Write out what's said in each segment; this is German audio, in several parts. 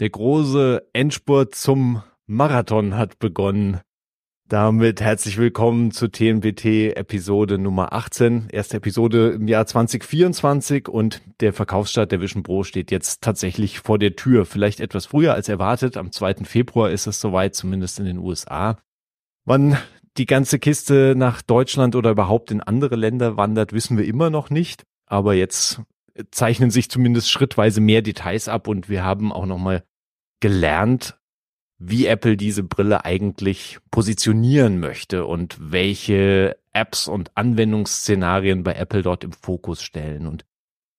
Der große Endspurt zum Marathon hat begonnen. Damit herzlich willkommen zu TNBT Episode Nummer 18. Erste Episode im Jahr 2024 und der Verkaufsstart der Vision Pro steht jetzt tatsächlich vor der Tür. Vielleicht etwas früher als erwartet. Am 2. Februar ist es soweit, zumindest in den USA. Wann die ganze Kiste nach Deutschland oder überhaupt in andere Länder wandert, wissen wir immer noch nicht. Aber jetzt zeichnen sich zumindest schrittweise mehr Details ab und wir haben auch nochmal gelernt, wie Apple diese Brille eigentlich positionieren möchte und welche Apps und Anwendungsszenarien bei Apple dort im Fokus stellen. Und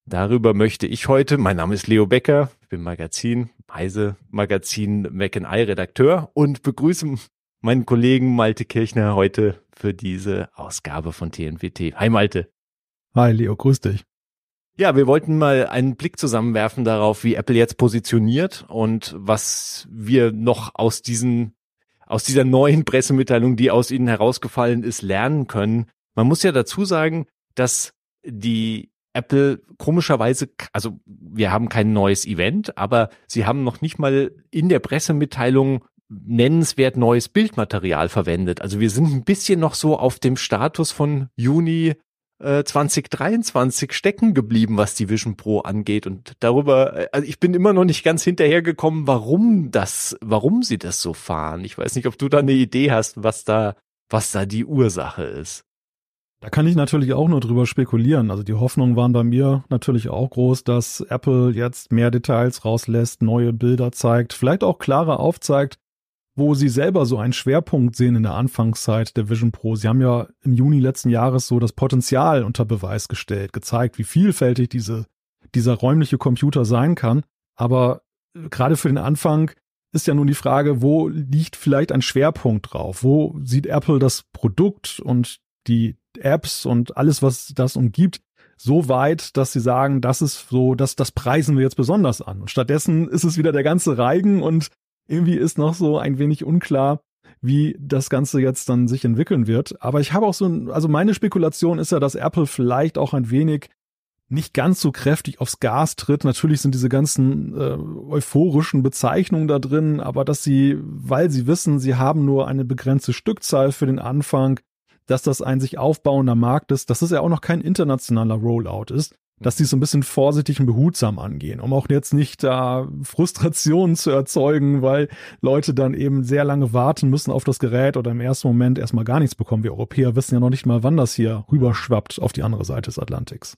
darüber möchte ich heute, mein Name ist Leo Becker, ich bin Magazin, Heise Magazin Mac I Redakteur und begrüße meinen Kollegen Malte Kirchner heute für diese Ausgabe von TNWT. Hi Malte. Hi Leo, grüß dich. Ja, wir wollten mal einen Blick zusammenwerfen darauf, wie Apple jetzt positioniert und was wir noch aus diesen, aus dieser neuen Pressemitteilung, die aus ihnen herausgefallen ist, lernen können. Man muss ja dazu sagen, dass die Apple komischerweise, also wir haben kein neues Event, aber sie haben noch nicht mal in der Pressemitteilung nennenswert neues Bildmaterial verwendet. Also wir sind ein bisschen noch so auf dem Status von Juni 2023 äh, stecken geblieben, was die Vision Pro angeht. Und darüber, äh, also ich bin immer noch nicht ganz hinterhergekommen, warum das, warum sie das so fahren. Ich weiß nicht, ob du da eine Idee hast, was da, was da die Ursache ist. Da kann ich natürlich auch nur drüber spekulieren. Also die Hoffnungen waren bei mir natürlich auch groß, dass Apple jetzt mehr Details rauslässt, neue Bilder zeigt, vielleicht auch klarer aufzeigt, wo Sie selber so einen Schwerpunkt sehen in der Anfangszeit der Vision Pro. Sie haben ja im Juni letzten Jahres so das Potenzial unter Beweis gestellt, gezeigt, wie vielfältig diese, dieser räumliche Computer sein kann. Aber gerade für den Anfang ist ja nun die Frage, wo liegt vielleicht ein Schwerpunkt drauf? Wo sieht Apple das Produkt und die Apps und alles, was das umgibt, so weit, dass sie sagen, das ist so, dass das preisen wir jetzt besonders an. Und stattdessen ist es wieder der ganze Reigen und irgendwie ist noch so ein wenig unklar, wie das Ganze jetzt dann sich entwickeln wird. Aber ich habe auch so, ein, also meine Spekulation ist ja, dass Apple vielleicht auch ein wenig nicht ganz so kräftig aufs Gas tritt. Natürlich sind diese ganzen äh, euphorischen Bezeichnungen da drin, aber dass sie, weil sie wissen, sie haben nur eine begrenzte Stückzahl für den Anfang, dass das ein sich aufbauender Markt ist, dass es ja auch noch kein internationaler Rollout ist, dass die so ein bisschen vorsichtig und behutsam angehen, um auch jetzt nicht da Frustrationen zu erzeugen, weil Leute dann eben sehr lange warten müssen auf das Gerät oder im ersten Moment erstmal gar nichts bekommen. Wir Europäer wissen ja noch nicht mal, wann das hier rüberschwappt auf die andere Seite des Atlantiks.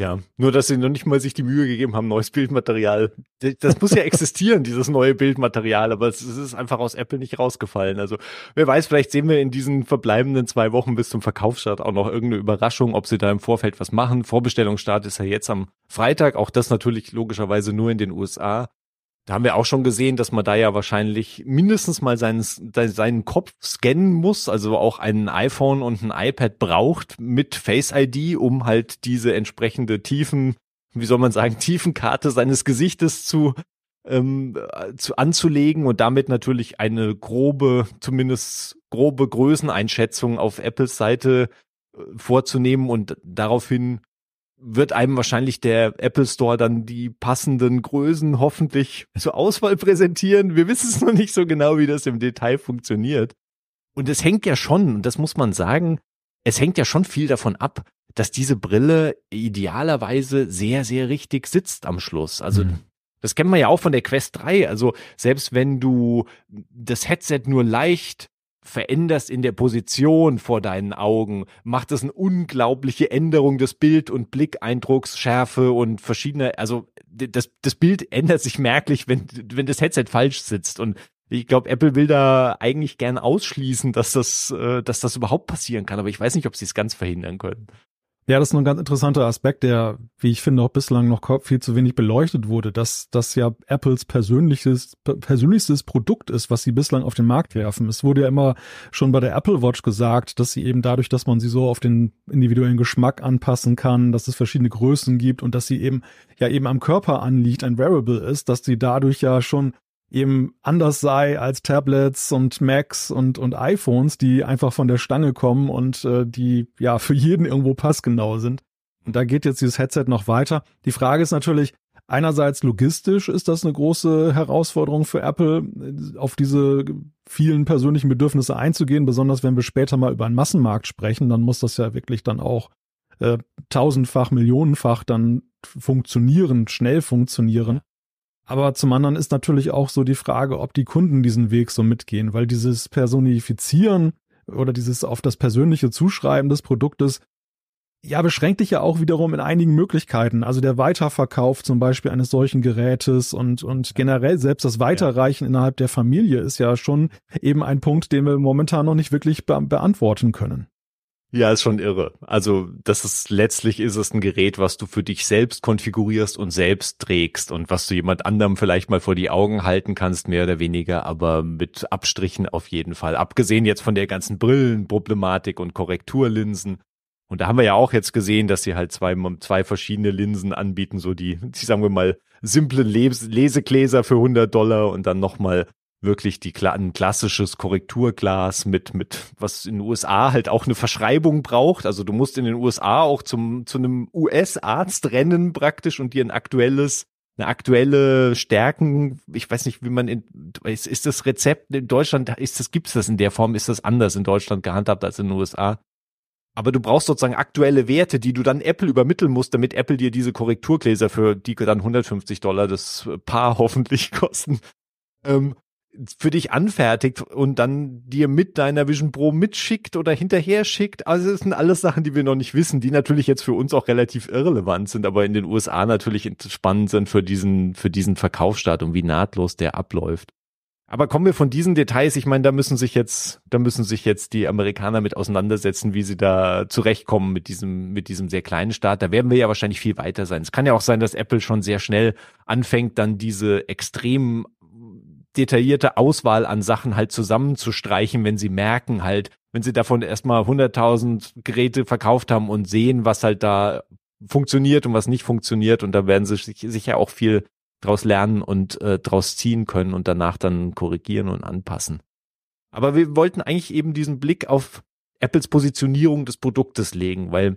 Ja, nur dass sie noch nicht mal sich die Mühe gegeben haben, neues Bildmaterial. Das muss ja existieren, dieses neue Bildmaterial, aber es ist einfach aus Apple nicht rausgefallen. Also wer weiß, vielleicht sehen wir in diesen verbleibenden zwei Wochen bis zum Verkaufsstart auch noch irgendeine Überraschung, ob sie da im Vorfeld was machen. Vorbestellungsstart ist ja jetzt am Freitag, auch das natürlich logischerweise nur in den USA. Da haben wir auch schon gesehen, dass man da ja wahrscheinlich mindestens mal seinen, seinen Kopf scannen muss, also auch ein iPhone und ein iPad braucht mit Face ID, um halt diese entsprechende tiefen, wie soll man sagen, Tiefenkarte seines Gesichtes zu, ähm, zu anzulegen und damit natürlich eine grobe, zumindest grobe Größeneinschätzung auf Apples Seite äh, vorzunehmen und daraufhin wird einem wahrscheinlich der Apple Store dann die passenden Größen hoffentlich zur Auswahl präsentieren. Wir wissen es noch nicht so genau, wie das im Detail funktioniert. Und es hängt ja schon, und das muss man sagen, es hängt ja schon viel davon ab, dass diese Brille idealerweise sehr, sehr richtig sitzt am Schluss. Also mhm. das kennen wir ja auch von der Quest 3. Also selbst wenn du das Headset nur leicht veränderst in der Position vor deinen Augen, macht es eine unglaubliche Änderung des Bild- und Blickeindrucks, Schärfe und verschiedene, also das, das Bild ändert sich merklich, wenn, wenn das Headset falsch sitzt und ich glaube, Apple will da eigentlich gern ausschließen, dass das, äh, dass das überhaupt passieren kann, aber ich weiß nicht, ob sie es ganz verhindern können. Ja, das ist ein ganz interessanter Aspekt, der, wie ich finde, auch bislang noch viel zu wenig beleuchtet wurde, dass das ja Apples persönliches, persönlichstes Produkt ist, was sie bislang auf den Markt werfen. Es wurde ja immer schon bei der Apple Watch gesagt, dass sie eben dadurch, dass man sie so auf den individuellen Geschmack anpassen kann, dass es verschiedene Größen gibt und dass sie eben ja eben am Körper anliegt, ein Wearable ist, dass sie dadurch ja schon eben anders sei als Tablets und Macs und, und iPhones, die einfach von der Stange kommen und äh, die ja für jeden irgendwo passgenau sind. Und da geht jetzt dieses Headset noch weiter. Die Frage ist natürlich, Einerseits logistisch ist das eine große Herausforderung für Apple, auf diese vielen persönlichen Bedürfnisse einzugehen, besonders wenn wir später mal über einen Massenmarkt sprechen, dann muss das ja wirklich dann auch äh, tausendfach, millionenfach dann funktionieren, schnell funktionieren. Aber zum anderen ist natürlich auch so die Frage, ob die Kunden diesen Weg so mitgehen, weil dieses Personifizieren oder dieses auf das persönliche Zuschreiben des Produktes ja, beschränkt dich ja auch wiederum in einigen Möglichkeiten. Also der Weiterverkauf zum Beispiel eines solchen Gerätes und, und generell selbst das Weiterreichen ja. innerhalb der Familie ist ja schon eben ein Punkt, den wir momentan noch nicht wirklich be beantworten können. Ja, ist schon irre. Also, das ist letztlich ist es ein Gerät, was du für dich selbst konfigurierst und selbst trägst und was du jemand anderem vielleicht mal vor die Augen halten kannst, mehr oder weniger, aber mit Abstrichen auf jeden Fall. Abgesehen jetzt von der ganzen Brillenproblematik und Korrekturlinsen. Und da haben wir ja auch jetzt gesehen, dass sie halt zwei, zwei verschiedene Linsen anbieten, so die, die sagen wir mal, simple Lesegläser für 100 Dollar und dann nochmal wirklich die ein klassisches Korrekturglas mit mit was in den USA halt auch eine Verschreibung braucht. Also du musst in den USA auch zum zu einem US-Arzt rennen praktisch und dir ein aktuelles eine aktuelle Stärken, ich weiß nicht, wie man in, ist, ist das Rezept in Deutschland, ist das, gibt's das in der Form, ist das anders in Deutschland gehandhabt als in den USA? Aber du brauchst sozusagen aktuelle Werte, die du dann Apple übermitteln musst, damit Apple dir diese Korrekturgläser für die dann 150 Dollar das Paar hoffentlich kosten, ähm, für dich anfertigt und dann dir mit deiner Vision Pro mitschickt oder hinterher schickt. Also das sind alles Sachen, die wir noch nicht wissen, die natürlich jetzt für uns auch relativ irrelevant sind, aber in den USA natürlich spannend sind für diesen, für diesen Verkaufsstart und wie nahtlos der abläuft. Aber kommen wir von diesen Details, ich meine, da müssen sich jetzt, da müssen sich jetzt die Amerikaner mit auseinandersetzen, wie sie da zurechtkommen mit diesem, mit diesem sehr kleinen Staat. Da werden wir ja wahrscheinlich viel weiter sein. Es kann ja auch sein, dass Apple schon sehr schnell anfängt, dann diese extrem detaillierte Auswahl an Sachen halt zusammenzustreichen, wenn sie merken halt, wenn sie davon erstmal 100.000 Geräte verkauft haben und sehen, was halt da funktioniert und was nicht funktioniert und da werden sie sich sicher auch viel draus lernen und äh, draus ziehen können und danach dann korrigieren und anpassen. Aber wir wollten eigentlich eben diesen Blick auf Apples Positionierung des Produktes legen, weil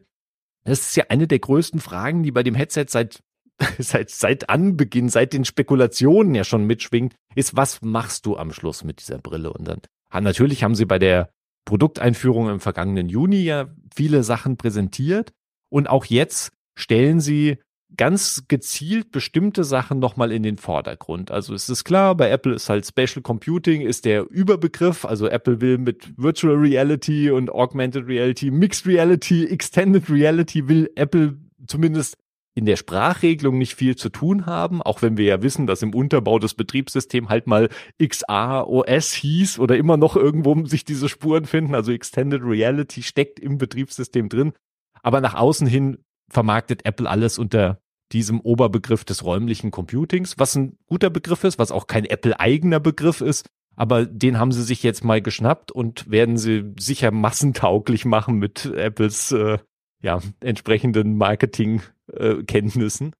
das ist ja eine der größten Fragen, die bei dem Headset seit seit, seit Anbeginn, seit den Spekulationen ja schon mitschwingt, ist, was machst du am Schluss mit dieser Brille? Und dann, natürlich haben sie bei der Produkteinführung im vergangenen Juni ja viele Sachen präsentiert. Und auch jetzt stellen sie ganz gezielt bestimmte Sachen nochmal in den Vordergrund. Also es ist klar, bei Apple ist halt Special Computing ist der Überbegriff. Also Apple will mit Virtual Reality und Augmented Reality, Mixed Reality, Extended Reality will Apple zumindest in der Sprachregelung nicht viel zu tun haben, auch wenn wir ja wissen, dass im Unterbau das Betriebssystem halt mal XAOS hieß oder immer noch irgendwo sich diese Spuren finden, also Extended Reality steckt im Betriebssystem drin. Aber nach außen hin vermarktet Apple alles unter diesem Oberbegriff des räumlichen Computings, was ein guter Begriff ist, was auch kein Apple-eigener Begriff ist, aber den haben sie sich jetzt mal geschnappt und werden sie sicher massentauglich machen mit Apples äh, ja, entsprechenden Marketingkenntnissen.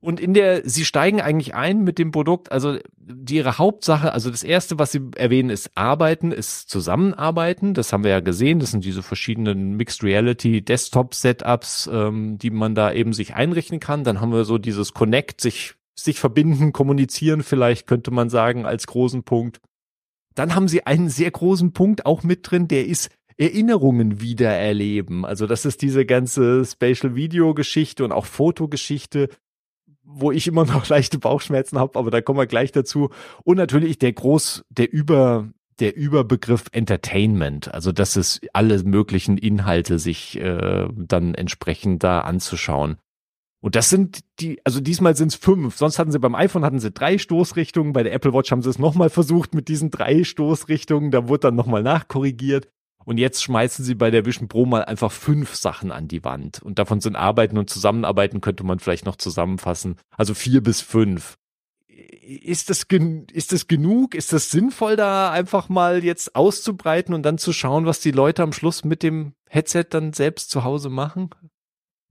Und in der, sie steigen eigentlich ein mit dem Produkt, also die, ihre Hauptsache, also das erste, was sie erwähnen, ist Arbeiten, ist Zusammenarbeiten. Das haben wir ja gesehen. Das sind diese verschiedenen Mixed Reality Desktop Setups, ähm, die man da eben sich einrichten kann. Dann haben wir so dieses Connect, sich, sich verbinden, kommunizieren vielleicht, könnte man sagen, als großen Punkt. Dann haben sie einen sehr großen Punkt auch mit drin, der ist Erinnerungen wiedererleben. Also das ist diese ganze Spatial Video Geschichte und auch Fotogeschichte, wo ich immer noch leichte Bauchschmerzen habe, aber da kommen wir gleich dazu. Und natürlich der Groß, der Über, der Überbegriff Entertainment, also dass es alle möglichen Inhalte sich äh, dann entsprechend da anzuschauen. Und das sind die, also diesmal sind es fünf. Sonst hatten sie beim iPhone hatten sie drei Stoßrichtungen. Bei der Apple Watch haben sie es nochmal versucht mit diesen drei Stoßrichtungen. Da wurde dann nochmal nachkorrigiert. Und jetzt schmeißen sie bei der Vision Pro mal einfach fünf Sachen an die Wand. Und davon sind Arbeiten und Zusammenarbeiten könnte man vielleicht noch zusammenfassen. Also vier bis fünf. Ist das, ist das genug? Ist das sinnvoll, da einfach mal jetzt auszubreiten und dann zu schauen, was die Leute am Schluss mit dem Headset dann selbst zu Hause machen?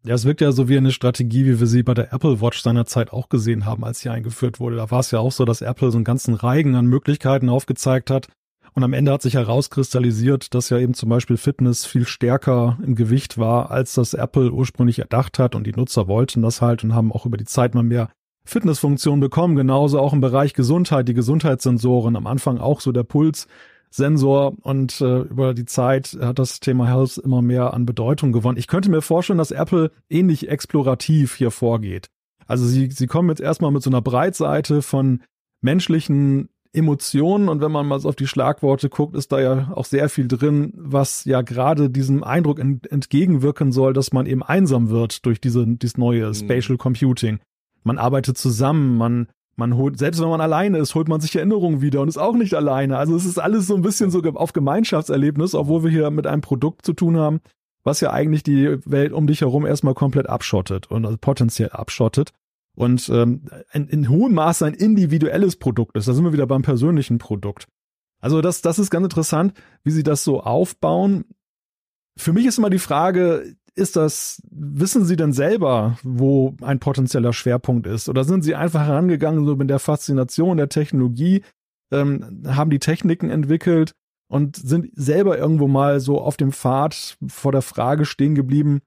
Ja, es wirkt ja so wie eine Strategie, wie wir sie bei der Apple Watch seinerzeit auch gesehen haben, als sie eingeführt wurde. Da war es ja auch so, dass Apple so einen ganzen Reigen an Möglichkeiten aufgezeigt hat, und am Ende hat sich herauskristallisiert, dass ja eben zum Beispiel Fitness viel stärker im Gewicht war, als das Apple ursprünglich erdacht hat. Und die Nutzer wollten das halt und haben auch über die Zeit mal mehr Fitnessfunktion bekommen, genauso auch im Bereich Gesundheit, die Gesundheitssensoren, am Anfang auch so der Pulssensor und äh, über die Zeit hat das Thema Health immer mehr an Bedeutung gewonnen. Ich könnte mir vorstellen, dass Apple ähnlich explorativ hier vorgeht. Also sie, sie kommen jetzt erstmal mit so einer Breitseite von menschlichen Emotionen und wenn man mal so auf die Schlagworte guckt, ist da ja auch sehr viel drin, was ja gerade diesem Eindruck ent entgegenwirken soll, dass man eben einsam wird durch diese, dieses neue mhm. Spatial Computing. Man arbeitet zusammen, man, man holt, selbst wenn man alleine ist, holt man sich Erinnerungen wieder und ist auch nicht alleine. Also es ist alles so ein bisschen so auf Gemeinschaftserlebnis, obwohl wir hier mit einem Produkt zu tun haben, was ja eigentlich die Welt um dich herum erstmal komplett abschottet und also potenziell abschottet und ähm, in, in hohem Maße ein individuelles Produkt ist. Da sind wir wieder beim persönlichen Produkt. Also das, das ist ganz interessant, wie sie das so aufbauen. Für mich ist immer die Frage, ist das, wissen Sie denn selber, wo ein potenzieller Schwerpunkt ist? Oder sind Sie einfach herangegangen, so mit der Faszination der Technologie, ähm, haben die Techniken entwickelt und sind selber irgendwo mal so auf dem Pfad vor der Frage stehen geblieben,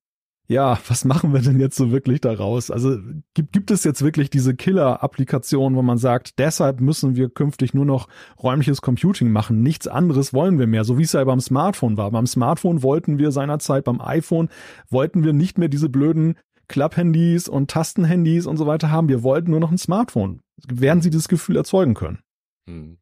ja, was machen wir denn jetzt so wirklich daraus? Also gibt, gibt es jetzt wirklich diese Killer-Applikation, wo man sagt, deshalb müssen wir künftig nur noch räumliches Computing machen. Nichts anderes wollen wir mehr, so wie es ja beim Smartphone war. Beim Smartphone wollten wir seinerzeit, beim iPhone wollten wir nicht mehr diese blöden Klapphandys und Tastenhandys und so weiter haben. Wir wollten nur noch ein Smartphone. Werden Sie das Gefühl erzeugen können? Hm.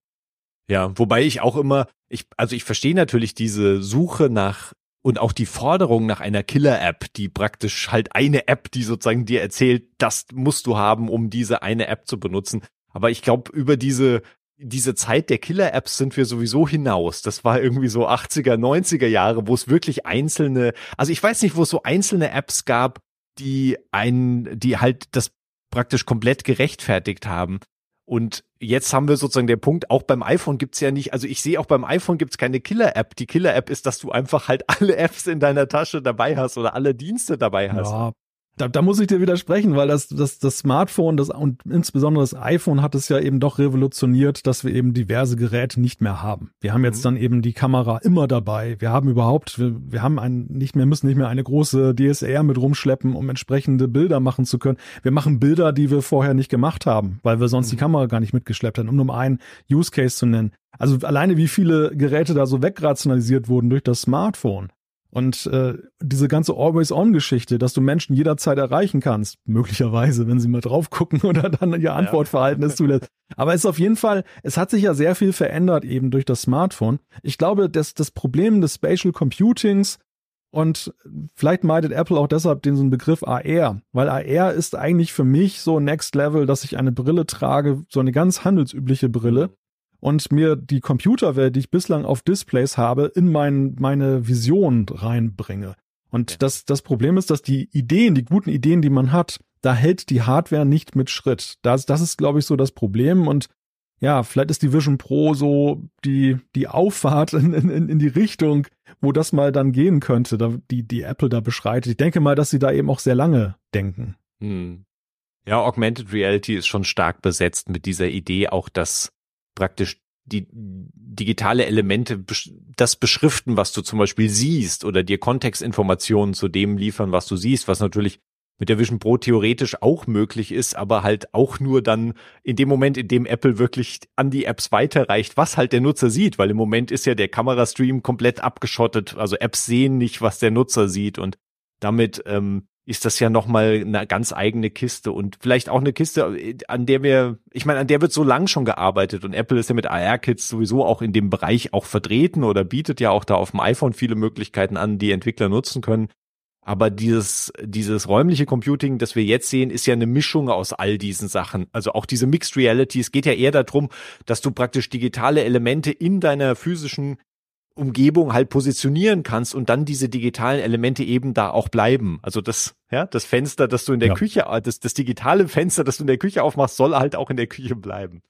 Ja, wobei ich auch immer, ich, also ich verstehe natürlich diese Suche nach und auch die Forderung nach einer Killer-App, die praktisch halt eine App, die sozusagen dir erzählt, das musst du haben, um diese eine App zu benutzen. Aber ich glaube, über diese diese Zeit der Killer-Apps sind wir sowieso hinaus. Das war irgendwie so 80er, 90er Jahre, wo es wirklich einzelne, also ich weiß nicht, wo es so einzelne Apps gab, die ein, die halt das praktisch komplett gerechtfertigt haben. Und jetzt haben wir sozusagen den Punkt, auch beim iPhone gibt's ja nicht, also ich sehe auch beim iPhone gibt's keine Killer-App. Die Killer-App ist, dass du einfach halt alle Apps in deiner Tasche dabei hast oder alle Dienste dabei hast. Ja, da, da muss ich dir widersprechen, weil das, das, das Smartphone das, und insbesondere das iPhone hat es ja eben doch revolutioniert, dass wir eben diverse Geräte nicht mehr haben. Wir haben jetzt mhm. dann eben die Kamera immer dabei. Wir haben überhaupt, wir, wir haben ein, nicht mehr, müssen nicht mehr eine große DSLR mit rumschleppen, um entsprechende Bilder machen zu können. Wir machen Bilder, die wir vorher nicht gemacht haben, weil wir sonst mhm. die Kamera gar nicht mitgeschleppt haben, um nur einen Use Case zu nennen. Also alleine wie viele Geräte da so wegrationalisiert wurden durch das Smartphone. Und äh, diese ganze Always-On-Geschichte, dass du Menschen jederzeit erreichen kannst, möglicherweise, wenn sie mal drauf gucken oder dann ihr Antwortverhalten ist zulässt. Aber es ist auf jeden Fall, es hat sich ja sehr viel verändert eben durch das Smartphone. Ich glaube, dass das Problem des Spatial Computings und vielleicht meidet Apple auch deshalb den Begriff AR, weil AR ist eigentlich für mich so Next Level, dass ich eine Brille trage, so eine ganz handelsübliche Brille, und mir die Computerwelt, die ich bislang auf Displays habe, in mein, meine Vision reinbringe. Und ja. das, das Problem ist, dass die Ideen, die guten Ideen, die man hat, da hält die Hardware nicht mit Schritt. Das, das ist, glaube ich, so das Problem. Und ja, vielleicht ist die Vision Pro so die, die Auffahrt in, in, in die Richtung, wo das mal dann gehen könnte, da, die, die Apple da beschreitet. Ich denke mal, dass sie da eben auch sehr lange denken. Hm. Ja, Augmented Reality ist schon stark besetzt mit dieser Idee, auch dass praktisch die digitale Elemente das beschriften, was du zum Beispiel siehst oder dir Kontextinformationen zu dem liefern, was du siehst, was natürlich mit der Vision Pro theoretisch auch möglich ist, aber halt auch nur dann in dem Moment, in dem Apple wirklich an die Apps weiterreicht, was halt der Nutzer sieht, weil im Moment ist ja der Kamerastream komplett abgeschottet, also Apps sehen nicht, was der Nutzer sieht und damit ähm, ist das ja nochmal eine ganz eigene Kiste und vielleicht auch eine Kiste, an der wir, ich meine, an der wird so lang schon gearbeitet und Apple ist ja mit AR-Kits sowieso auch in dem Bereich auch vertreten oder bietet ja auch da auf dem iPhone viele Möglichkeiten an, die Entwickler nutzen können. Aber dieses, dieses räumliche Computing, das wir jetzt sehen, ist ja eine Mischung aus all diesen Sachen. Also auch diese Mixed Reality. Es geht ja eher darum, dass du praktisch digitale Elemente in deiner physischen Umgebung halt positionieren kannst und dann diese digitalen Elemente eben da auch bleiben. Also das, ja, das Fenster, das du in der ja. Küche, das, das digitale Fenster, das du in der Küche aufmachst, soll halt auch in der Küche bleiben.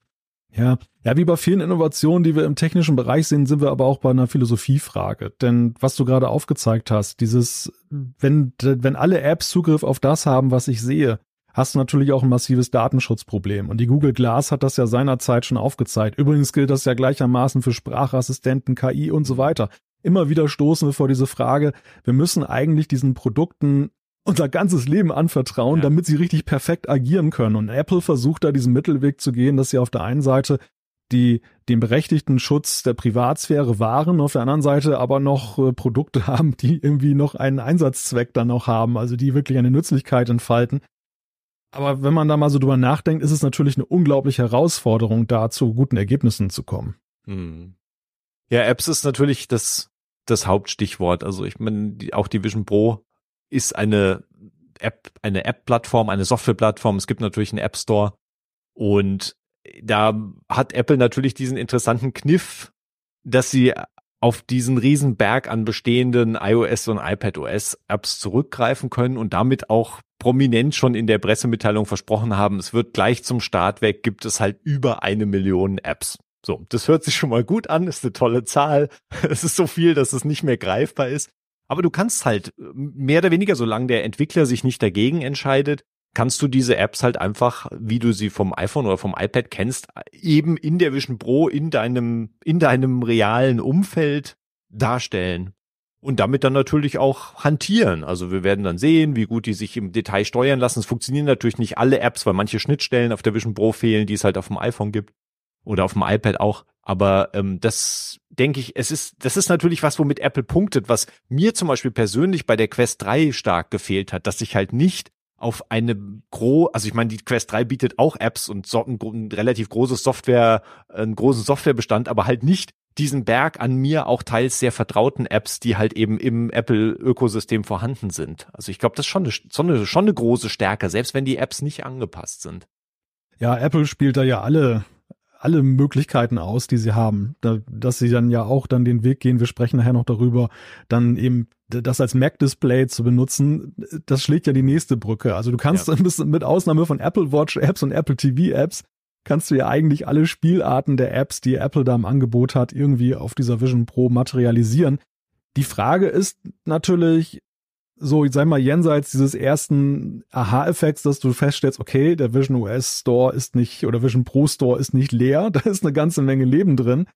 Ja, ja, wie bei vielen Innovationen, die wir im technischen Bereich sehen, sind wir aber auch bei einer Philosophiefrage. Denn was du gerade aufgezeigt hast, dieses, wenn, wenn alle Apps Zugriff auf das haben, was ich sehe, hast du natürlich auch ein massives Datenschutzproblem. Und die Google Glass hat das ja seinerzeit schon aufgezeigt. Übrigens gilt das ja gleichermaßen für Sprachassistenten, KI und so weiter. Immer wieder stoßen wir vor diese Frage, wir müssen eigentlich diesen Produkten unser ganzes Leben anvertrauen, ja. damit sie richtig perfekt agieren können. Und Apple versucht da diesen Mittelweg zu gehen, dass sie auf der einen Seite die den berechtigten Schutz der Privatsphäre wahren, auf der anderen Seite aber noch äh, Produkte haben, die irgendwie noch einen Einsatzzweck dann auch haben, also die wirklich eine Nützlichkeit entfalten. Aber wenn man da mal so drüber nachdenkt, ist es natürlich eine unglaubliche Herausforderung, da zu guten Ergebnissen zu kommen. Hm. Ja, Apps ist natürlich das, das Hauptstichwort. Also ich meine, auch die Vision Pro ist eine App, eine App-Plattform, eine Software-Plattform. Es gibt natürlich einen App Store und da hat Apple natürlich diesen interessanten Kniff, dass sie auf diesen riesen Berg an bestehenden iOS und iPadOS Apps zurückgreifen können und damit auch prominent schon in der Pressemitteilung versprochen haben, es wird gleich zum Start weg, gibt es halt über eine Million Apps. So, das hört sich schon mal gut an, ist eine tolle Zahl. Es ist so viel, dass es nicht mehr greifbar ist. Aber du kannst halt mehr oder weniger, solange der Entwickler sich nicht dagegen entscheidet, kannst du diese Apps halt einfach, wie du sie vom iPhone oder vom iPad kennst, eben in der Vision Pro in deinem, in deinem realen Umfeld darstellen. Und damit dann natürlich auch hantieren. Also wir werden dann sehen, wie gut die sich im Detail steuern lassen. Es funktionieren natürlich nicht alle Apps, weil manche Schnittstellen auf der Vision Pro fehlen, die es halt auf dem iPhone gibt. Oder auf dem iPad auch. Aber ähm, das denke ich, es ist, das ist natürlich was, womit Apple punktet, was mir zum Beispiel persönlich bei der Quest 3 stark gefehlt hat, dass ich halt nicht auf eine gro, also ich meine, die Quest 3 bietet auch Apps und so ein, ein relativ großes Software, einen großen Softwarebestand, aber halt nicht diesen Berg an mir auch teils sehr vertrauten Apps, die halt eben im Apple-Ökosystem vorhanden sind. Also ich glaube, das ist schon eine, schon, eine, schon eine große Stärke, selbst wenn die Apps nicht angepasst sind. Ja, Apple spielt da ja alle alle Möglichkeiten aus, die sie haben, da, dass sie dann ja auch dann den Weg gehen, wir sprechen nachher noch darüber, dann eben das als Mac-Display zu benutzen, das schlägt ja die nächste Brücke. Also du kannst ja. mit Ausnahme von Apple Watch Apps und Apple TV Apps, kannst du ja eigentlich alle Spielarten der Apps, die Apple da im Angebot hat, irgendwie auf dieser Vision Pro materialisieren. Die Frage ist natürlich, so, ich sag mal, jenseits dieses ersten Aha-Effekts, dass du feststellst, okay, der Vision OS Store ist nicht, oder Vision Pro Store ist nicht leer, da ist eine ganze Menge Leben drin.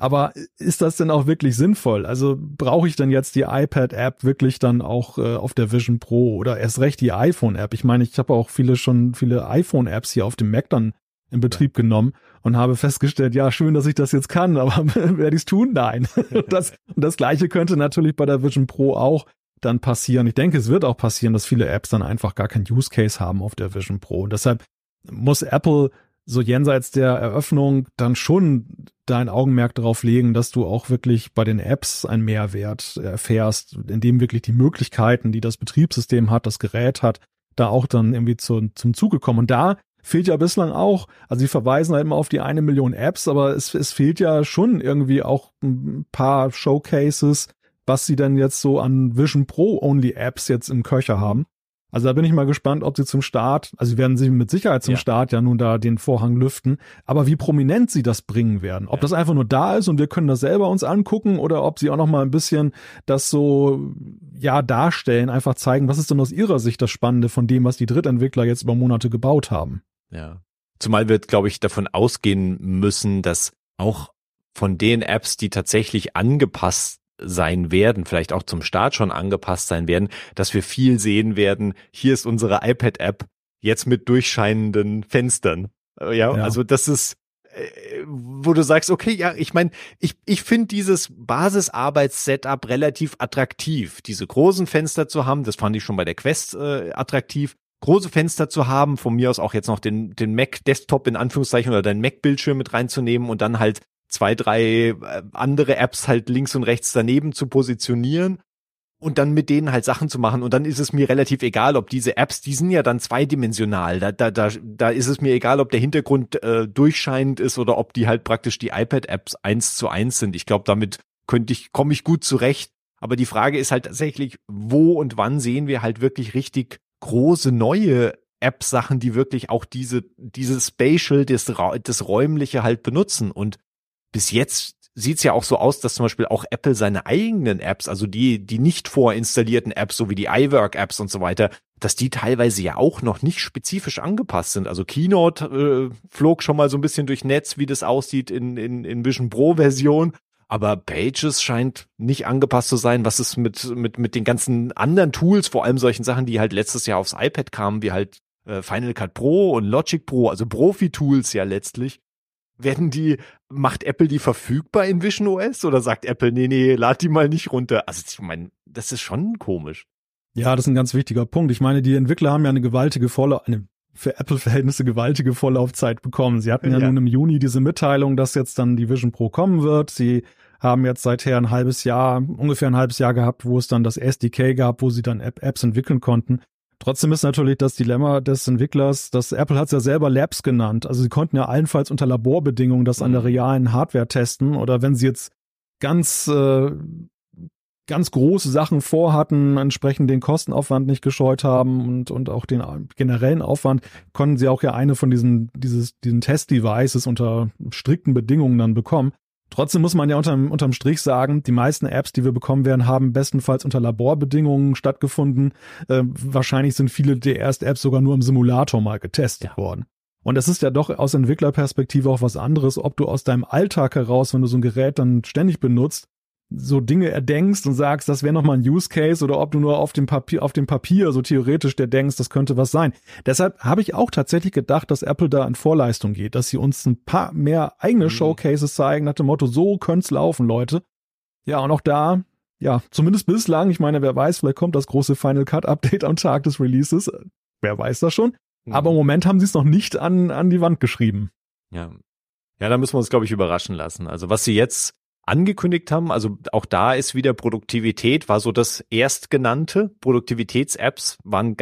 Aber ist das denn auch wirklich sinnvoll? Also brauche ich denn jetzt die iPad-App wirklich dann auch äh, auf der Vision Pro oder erst recht die iPhone-App? Ich meine, ich habe auch viele schon viele iPhone-Apps hier auf dem Mac dann in Betrieb genommen und habe festgestellt, ja, schön, dass ich das jetzt kann, aber werde ich es tun? Nein. das, das gleiche könnte natürlich bei der Vision Pro auch dann passieren. Ich denke, es wird auch passieren, dass viele Apps dann einfach gar kein Use Case haben auf der Vision Pro. Und deshalb muss Apple so jenseits der Eröffnung dann schon dein Augenmerk darauf legen, dass du auch wirklich bei den Apps einen Mehrwert erfährst, indem wirklich die Möglichkeiten, die das Betriebssystem hat, das Gerät hat, da auch dann irgendwie zu, zum Zuge kommen. Und da fehlt ja bislang auch, also sie verweisen halt immer auf die eine Million Apps, aber es, es fehlt ja schon irgendwie auch ein paar Showcases, was sie denn jetzt so an Vision Pro Only Apps jetzt im Köcher haben. Also da bin ich mal gespannt, ob sie zum Start, also sie werden sie mit Sicherheit zum ja. Start ja nun da den Vorhang lüften, aber wie prominent sie das bringen werden. Ob ja. das einfach nur da ist und wir können das selber uns angucken oder ob sie auch noch mal ein bisschen das so ja darstellen, einfach zeigen, was ist denn aus ihrer Sicht das Spannende von dem, was die Drittentwickler jetzt über Monate gebaut haben. Ja. Zumal wir, glaube ich, davon ausgehen müssen, dass auch von den Apps, die tatsächlich angepasst sein werden, vielleicht auch zum Start schon angepasst sein werden, dass wir viel sehen werden. Hier ist unsere iPad-App jetzt mit durchscheinenden Fenstern. Äh, ja, ja. also das ist, äh, wo du sagst, okay, ja, ich meine, ich, ich finde dieses Basisarbeits-Setup relativ attraktiv. Diese großen Fenster zu haben, das fand ich schon bei der Quest äh, attraktiv. Große Fenster zu haben, von mir aus auch jetzt noch den, den Mac-Desktop in Anführungszeichen oder dein Mac-Bildschirm mit reinzunehmen und dann halt zwei, drei äh, andere Apps halt links und rechts daneben zu positionieren und dann mit denen halt Sachen zu machen. Und dann ist es mir relativ egal, ob diese Apps, die sind ja dann zweidimensional. Da, da, da, da ist es mir egal, ob der Hintergrund äh, durchscheinend ist oder ob die halt praktisch die iPad-Apps eins zu eins sind. Ich glaube, damit könnte ich, komme ich gut zurecht. Aber die Frage ist halt tatsächlich, wo und wann sehen wir halt wirklich richtig große neue App-Sachen, die wirklich auch diese, diese Spatial, das, das Räumliche halt benutzen. Und bis jetzt sieht's ja auch so aus, dass zum Beispiel auch Apple seine eigenen Apps, also die, die nicht vorinstallierten Apps, so wie die iWork-Apps und so weiter, dass die teilweise ja auch noch nicht spezifisch angepasst sind. Also Keynote äh, flog schon mal so ein bisschen durch Netz, wie das aussieht in, in, in Vision Pro Version. Aber Pages scheint nicht angepasst zu sein. Was ist mit, mit, mit den ganzen anderen Tools, vor allem solchen Sachen, die halt letztes Jahr aufs iPad kamen, wie halt äh, Final Cut Pro und Logic Pro, also Profi-Tools ja letztlich. Werden die, macht Apple die verfügbar in Vision OS oder sagt Apple, nee, nee, lad die mal nicht runter? Also ich meine, das ist schon komisch. Ja, das ist ein ganz wichtiger Punkt. Ich meine, die Entwickler haben ja eine gewaltige volle, eine für Apple-Verhältnisse gewaltige Vorlaufzeit bekommen. Sie hatten ja, ja, nun im Juni diese Mitteilung, dass jetzt dann die Vision Pro kommen wird. Sie haben jetzt seither ein halbes Jahr, ungefähr ein halbes Jahr gehabt, wo es dann das SDK gab, wo sie dann App Apps entwickeln konnten. Trotzdem ist natürlich das Dilemma des Entwicklers, dass Apple hat es ja selber Labs genannt. Also sie konnten ja allenfalls unter Laborbedingungen das an der mhm. realen Hardware testen. Oder wenn sie jetzt ganz äh, ganz große Sachen vorhatten, entsprechend den Kostenaufwand nicht gescheut haben und, und auch den generellen Aufwand, konnten sie auch ja eine von diesen, dieses, diesen Test-Devices unter strikten Bedingungen dann bekommen. Trotzdem muss man ja unterm, unterm Strich sagen, die meisten Apps, die wir bekommen werden, haben bestenfalls unter Laborbedingungen stattgefunden. Äh, wahrscheinlich sind viele der ersten Apps sogar nur im Simulator mal getestet ja. worden. Und es ist ja doch aus Entwicklerperspektive auch was anderes, ob du aus deinem Alltag heraus, wenn du so ein Gerät dann ständig benutzt, so Dinge erdenkst und sagst, das wäre nochmal ein Use Case oder ob du nur auf dem Papier, auf dem Papier so theoretisch der denkst, das könnte was sein. Deshalb habe ich auch tatsächlich gedacht, dass Apple da in Vorleistung geht, dass sie uns ein paar mehr eigene mhm. Showcases zeigen, nach dem Motto, so könnte laufen, Leute. Ja, und auch da, ja, zumindest bislang, ich meine, wer weiß, vielleicht kommt das große Final Cut Update am Tag des Releases. Wer weiß das schon. Mhm. Aber im Moment haben sie es noch nicht an, an die Wand geschrieben. Ja. Ja, da müssen wir uns, glaube ich, überraschen lassen. Also was sie jetzt angekündigt haben. Also auch da ist wieder Produktivität, war so das erstgenannte. Produktivitäts-Apps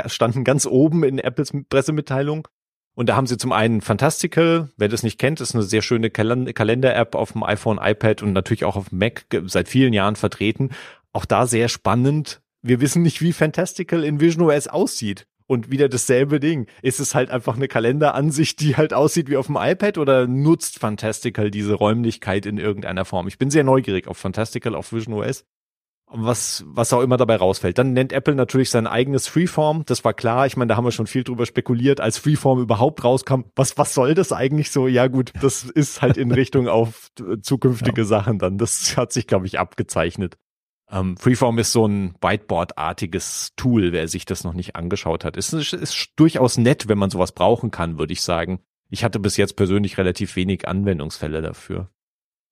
standen ganz oben in Apples Pressemitteilung. Und da haben sie zum einen Fantastical, wer das nicht kennt, ist eine sehr schöne Kalender-App auf dem iPhone, iPad und natürlich auch auf dem Mac seit vielen Jahren vertreten. Auch da sehr spannend. Wir wissen nicht, wie Fantastical in Vision OS aussieht. Und wieder dasselbe Ding. Ist es halt einfach eine Kalenderansicht, die halt aussieht wie auf dem iPad oder nutzt Fantastical diese Räumlichkeit in irgendeiner Form? Ich bin sehr neugierig auf Fantastical auf Vision OS. Was, was auch immer dabei rausfällt. Dann nennt Apple natürlich sein eigenes Freeform. Das war klar. Ich meine, da haben wir schon viel drüber spekuliert, als Freeform überhaupt rauskam. Was, was soll das eigentlich so? Ja gut, das ist halt in Richtung auf zukünftige ja. Sachen dann. Das hat sich, glaube ich, abgezeichnet. Ähm, Freeform ist so ein Whiteboard-artiges Tool, wer sich das noch nicht angeschaut hat. Es ist, ist durchaus nett, wenn man sowas brauchen kann, würde ich sagen. Ich hatte bis jetzt persönlich relativ wenig Anwendungsfälle dafür.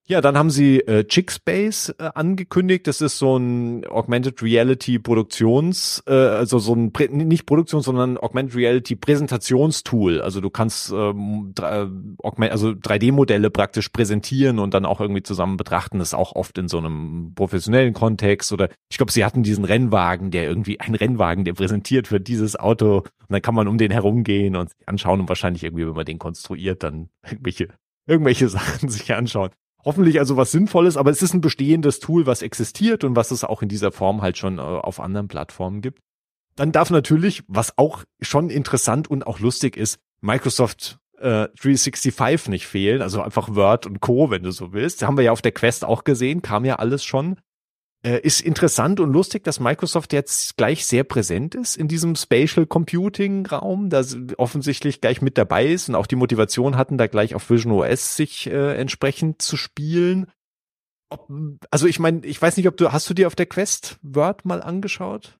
Ja, dann haben sie äh, Chickspace äh, angekündigt. Das ist so ein Augmented Reality Produktions, äh, also so ein nicht Produktion, sondern Augmented Reality Präsentationstool. Also du kannst ähm, äh, also 3D-Modelle praktisch präsentieren und dann auch irgendwie zusammen betrachten. Das ist auch oft in so einem professionellen Kontext oder ich glaube, sie hatten diesen Rennwagen, der irgendwie ein Rennwagen, der präsentiert wird dieses Auto und dann kann man um den herumgehen und sich anschauen und wahrscheinlich irgendwie, wenn man den konstruiert, dann irgendwelche irgendwelche Sachen sich anschauen hoffentlich also was Sinnvolles, aber es ist ein bestehendes Tool, was existiert und was es auch in dieser Form halt schon äh, auf anderen Plattformen gibt. Dann darf natürlich, was auch schon interessant und auch lustig ist, Microsoft äh, 365 nicht fehlen, also einfach Word und Co., wenn du so willst. Das haben wir ja auf der Quest auch gesehen, kam ja alles schon. Äh, ist interessant und lustig, dass Microsoft jetzt gleich sehr präsent ist in diesem Spatial Computing Raum, da offensichtlich gleich mit dabei ist und auch die Motivation hatten, da gleich auf Vision OS sich äh, entsprechend zu spielen. Ob, also ich meine, ich weiß nicht, ob du, hast du dir auf der Quest Word mal angeschaut?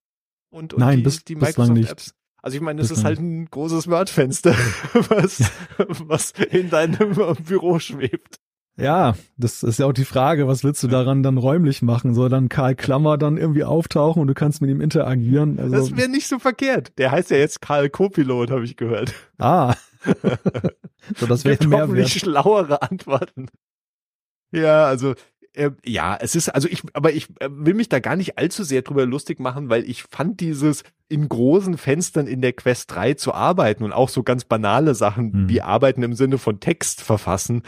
Und, und Nein, die, bis, die Microsoft Apps? Also ich meine, es ist halt ein großes Word-Fenster, was, was in deinem Büro schwebt. Ja, das ist ja auch die Frage, was willst du daran dann räumlich machen? Soll dann Karl Klammer dann irgendwie auftauchen und du kannst mit ihm interagieren? Also, das wäre nicht so verkehrt. Der heißt ja jetzt Karl Copilot, habe ich gehört. Ah. so, das wäre mehr hoffentlich schlauere Antworten. Ja, also äh, ja, es ist, also ich, aber ich äh, will mich da gar nicht allzu sehr drüber lustig machen, weil ich fand dieses in großen Fenstern in der Quest 3 zu arbeiten und auch so ganz banale Sachen hm. wie arbeiten im Sinne von Text verfassen,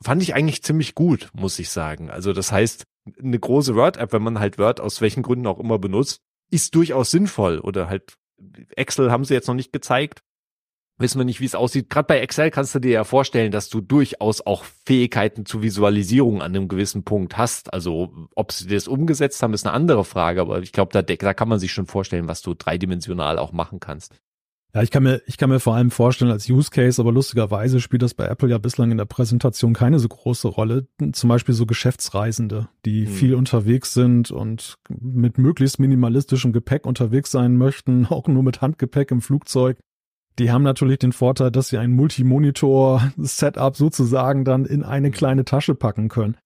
fand ich eigentlich ziemlich gut, muss ich sagen. Also das heißt, eine große Word-App, wenn man halt Word aus welchen Gründen auch immer benutzt, ist durchaus sinnvoll. Oder halt Excel haben sie jetzt noch nicht gezeigt. Wissen wir nicht, wie es aussieht. Gerade bei Excel kannst du dir ja vorstellen, dass du durchaus auch Fähigkeiten zur Visualisierung an einem gewissen Punkt hast. Also ob sie das umgesetzt haben, ist eine andere Frage. Aber ich glaube, da, da kann man sich schon vorstellen, was du dreidimensional auch machen kannst. Ja, ich kann mir, ich kann mir vor allem vorstellen als Use Case, aber lustigerweise spielt das bei Apple ja bislang in der Präsentation keine so große Rolle. Zum Beispiel so Geschäftsreisende, die hm. viel unterwegs sind und mit möglichst minimalistischem Gepäck unterwegs sein möchten, auch nur mit Handgepäck im Flugzeug. Die haben natürlich den Vorteil, dass sie ein Multimonitor-Setup sozusagen dann in eine kleine Tasche packen können.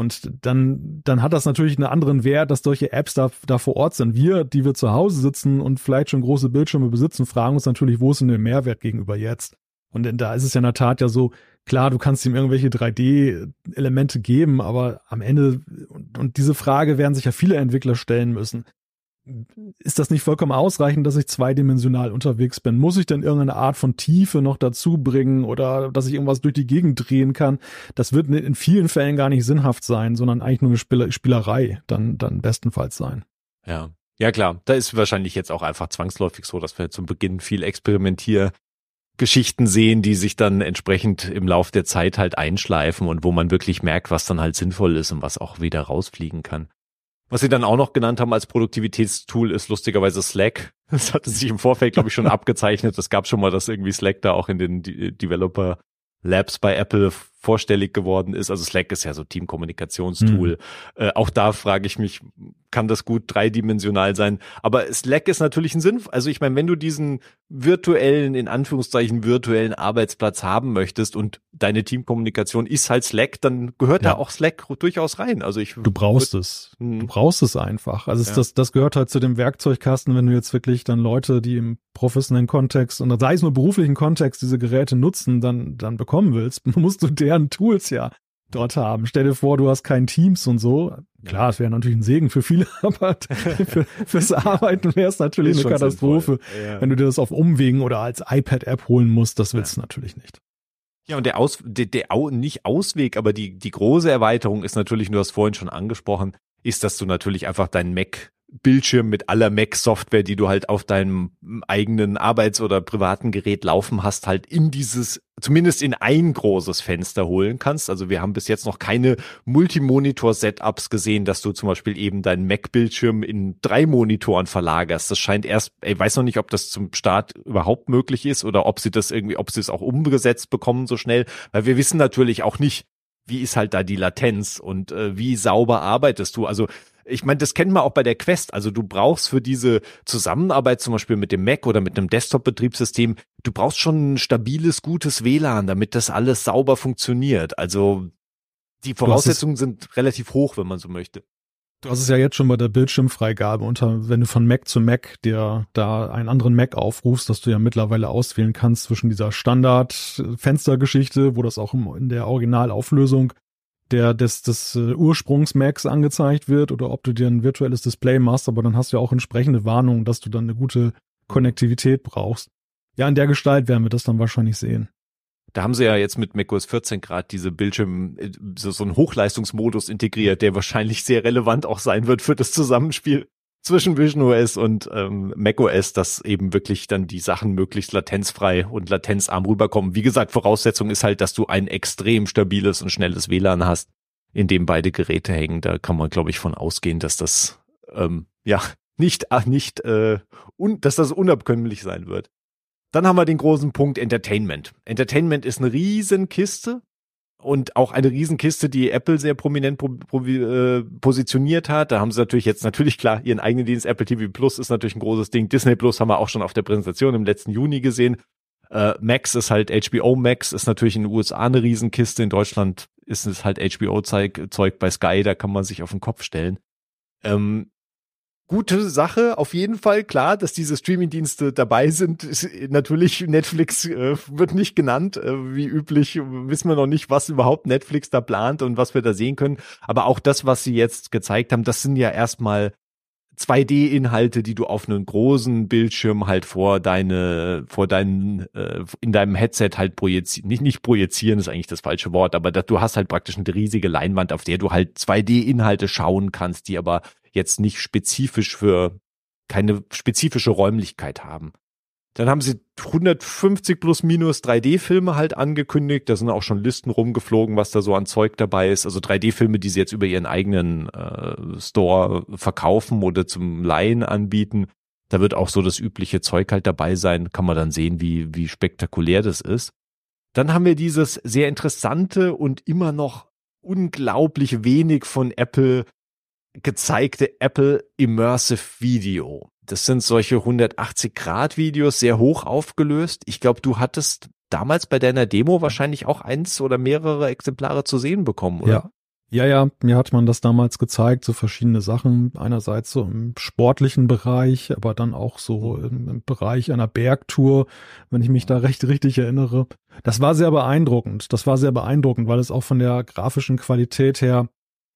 Und dann, dann hat das natürlich einen anderen Wert, dass solche Apps da, da vor Ort sind. Wir, die wir zu Hause sitzen und vielleicht schon große Bildschirme besitzen, fragen uns natürlich, wo ist denn der Mehrwert gegenüber jetzt? Und da ist es ja in der Tat ja so, klar, du kannst ihm irgendwelche 3D-Elemente geben, aber am Ende, und, und diese Frage werden sich ja viele Entwickler stellen müssen ist das nicht vollkommen ausreichend, dass ich zweidimensional unterwegs bin? Muss ich denn irgendeine Art von Tiefe noch dazu bringen oder dass ich irgendwas durch die Gegend drehen kann? Das wird in vielen Fällen gar nicht sinnhaft sein, sondern eigentlich nur eine Spielerei dann, dann bestenfalls sein. Ja. Ja, klar. Da ist wahrscheinlich jetzt auch einfach zwangsläufig so, dass wir zum Beginn viel Experimentiergeschichten sehen, die sich dann entsprechend im Lauf der Zeit halt einschleifen und wo man wirklich merkt, was dann halt sinnvoll ist und was auch wieder rausfliegen kann. Was sie dann auch noch genannt haben als Produktivitätstool ist lustigerweise Slack. Das hatte sich im Vorfeld, glaube ich, schon abgezeichnet. Es gab schon mal, dass irgendwie Slack da auch in den Developer Labs bei Apple vorstellig geworden ist. Also Slack ist ja so Teamkommunikationstool. Mhm. Äh, auch da frage ich mich, kann das gut dreidimensional sein? Aber Slack ist natürlich ein Sinn. Also ich meine, wenn du diesen virtuellen, in Anführungszeichen virtuellen Arbeitsplatz haben möchtest und deine Teamkommunikation ist halt Slack, dann gehört ja. da auch Slack durchaus rein. Also ich du brauchst es, du hm. brauchst es einfach. Also ja. das, das gehört halt zu dem Werkzeugkasten, wenn du jetzt wirklich dann Leute, die im professionellen Kontext und sei es nur beruflichen Kontext diese Geräte nutzen, dann dann bekommen willst, musst du deren Tools ja dort haben. Stell dir vor, du hast kein Teams und so. Klar, es wäre natürlich ein Segen für viele, aber für, fürs Arbeiten wäre es natürlich eine Katastrophe, ja. wenn du dir das auf Umwegen oder als iPad-App holen musst. Das willst ja. du natürlich nicht. Ja, und der Aus, der, der nicht Ausweg, aber die, die große Erweiterung ist natürlich, du hast vorhin schon angesprochen, ist, dass du natürlich einfach deinen Mac Bildschirm mit aller Mac-Software, die du halt auf deinem eigenen Arbeits- oder privaten Gerät laufen hast, halt in dieses, zumindest in ein großes Fenster holen kannst. Also wir haben bis jetzt noch keine Multimonitor-Setups gesehen, dass du zum Beispiel eben deinen Mac-Bildschirm in drei Monitoren verlagerst. Das scheint erst, ich weiß noch nicht, ob das zum Start überhaupt möglich ist oder ob sie das irgendwie, ob sie es auch umgesetzt bekommen so schnell, weil wir wissen natürlich auch nicht, wie ist halt da die Latenz und äh, wie sauber arbeitest du? Also ich meine, das kennt man auch bei der Quest. Also du brauchst für diese Zusammenarbeit zum Beispiel mit dem Mac oder mit einem Desktop-Betriebssystem, du brauchst schon ein stabiles, gutes WLAN, damit das alles sauber funktioniert. Also die Voraussetzungen sind relativ hoch, wenn man so möchte. Du hast es ja jetzt schon bei der Bildschirmfreigabe unter, wenn du von Mac zu Mac dir da einen anderen Mac aufrufst, dass du ja mittlerweile auswählen kannst zwischen dieser Standard-Fenstergeschichte, wo das auch in der Originalauflösung der des, des uh, Ursprungs-Macs angezeigt wird oder ob du dir ein virtuelles Display machst, aber dann hast du ja auch entsprechende Warnungen, dass du dann eine gute Konnektivität brauchst. Ja, in der Gestalt werden wir das dann wahrscheinlich sehen. Da haben sie ja jetzt mit macOS 14 Grad diese Bildschirm, äh, so, so einen Hochleistungsmodus integriert, der wahrscheinlich sehr relevant auch sein wird für das Zusammenspiel zwischen Vision OS und ähm, macOS, dass eben wirklich dann die Sachen möglichst latenzfrei und latenzarm rüberkommen. Wie gesagt, Voraussetzung ist halt, dass du ein extrem stabiles und schnelles WLAN hast, in dem beide Geräte hängen. Da kann man, glaube ich, von ausgehen, dass das ähm, ja nicht nicht äh, un, dass das unabkömmlich sein wird. Dann haben wir den großen Punkt Entertainment. Entertainment ist eine riesen Kiste und auch eine Riesenkiste, die Apple sehr prominent pro, pro, äh, positioniert hat. Da haben sie natürlich jetzt natürlich klar ihren eigenen Dienst. Apple TV Plus ist natürlich ein großes Ding. Disney Plus haben wir auch schon auf der Präsentation im letzten Juni gesehen. Äh, Max ist halt HBO Max, ist natürlich in den USA eine Riesenkiste. In Deutschland ist es halt HBO-Zeug bei Sky, da kann man sich auf den Kopf stellen. Ähm, gute Sache, auf jeden Fall. Klar, dass diese Streamingdienste dabei sind. Natürlich, Netflix äh, wird nicht genannt. Äh, wie üblich wissen wir noch nicht, was überhaupt Netflix da plant und was wir da sehen können. Aber auch das, was sie jetzt gezeigt haben, das sind ja erstmal 2D-Inhalte, die du auf einen großen Bildschirm halt vor deine, vor deinen, äh, in deinem Headset halt projizieren, nicht, nicht projizieren ist eigentlich das falsche Wort, aber dass du hast halt praktisch eine riesige Leinwand, auf der du halt 2D-Inhalte schauen kannst, die aber jetzt nicht spezifisch für keine spezifische Räumlichkeit haben. Dann haben sie 150 plus minus 3D-Filme halt angekündigt. Da sind auch schon Listen rumgeflogen, was da so an Zeug dabei ist. Also 3D-Filme, die sie jetzt über ihren eigenen äh, Store verkaufen oder zum Laien anbieten. Da wird auch so das übliche Zeug halt dabei sein, kann man dann sehen, wie, wie spektakulär das ist. Dann haben wir dieses sehr interessante und immer noch unglaublich wenig von Apple gezeigte Apple Immersive Video. Das sind solche 180 Grad Videos, sehr hoch aufgelöst. Ich glaube, du hattest damals bei deiner Demo wahrscheinlich auch eins oder mehrere Exemplare zu sehen bekommen, oder? Ja. Ja, ja, mir hat man das damals gezeigt, so verschiedene Sachen. Einerseits so im sportlichen Bereich, aber dann auch so im, im Bereich einer Bergtour, wenn ich mich da recht richtig erinnere. Das war sehr beeindruckend. Das war sehr beeindruckend, weil es auch von der grafischen Qualität her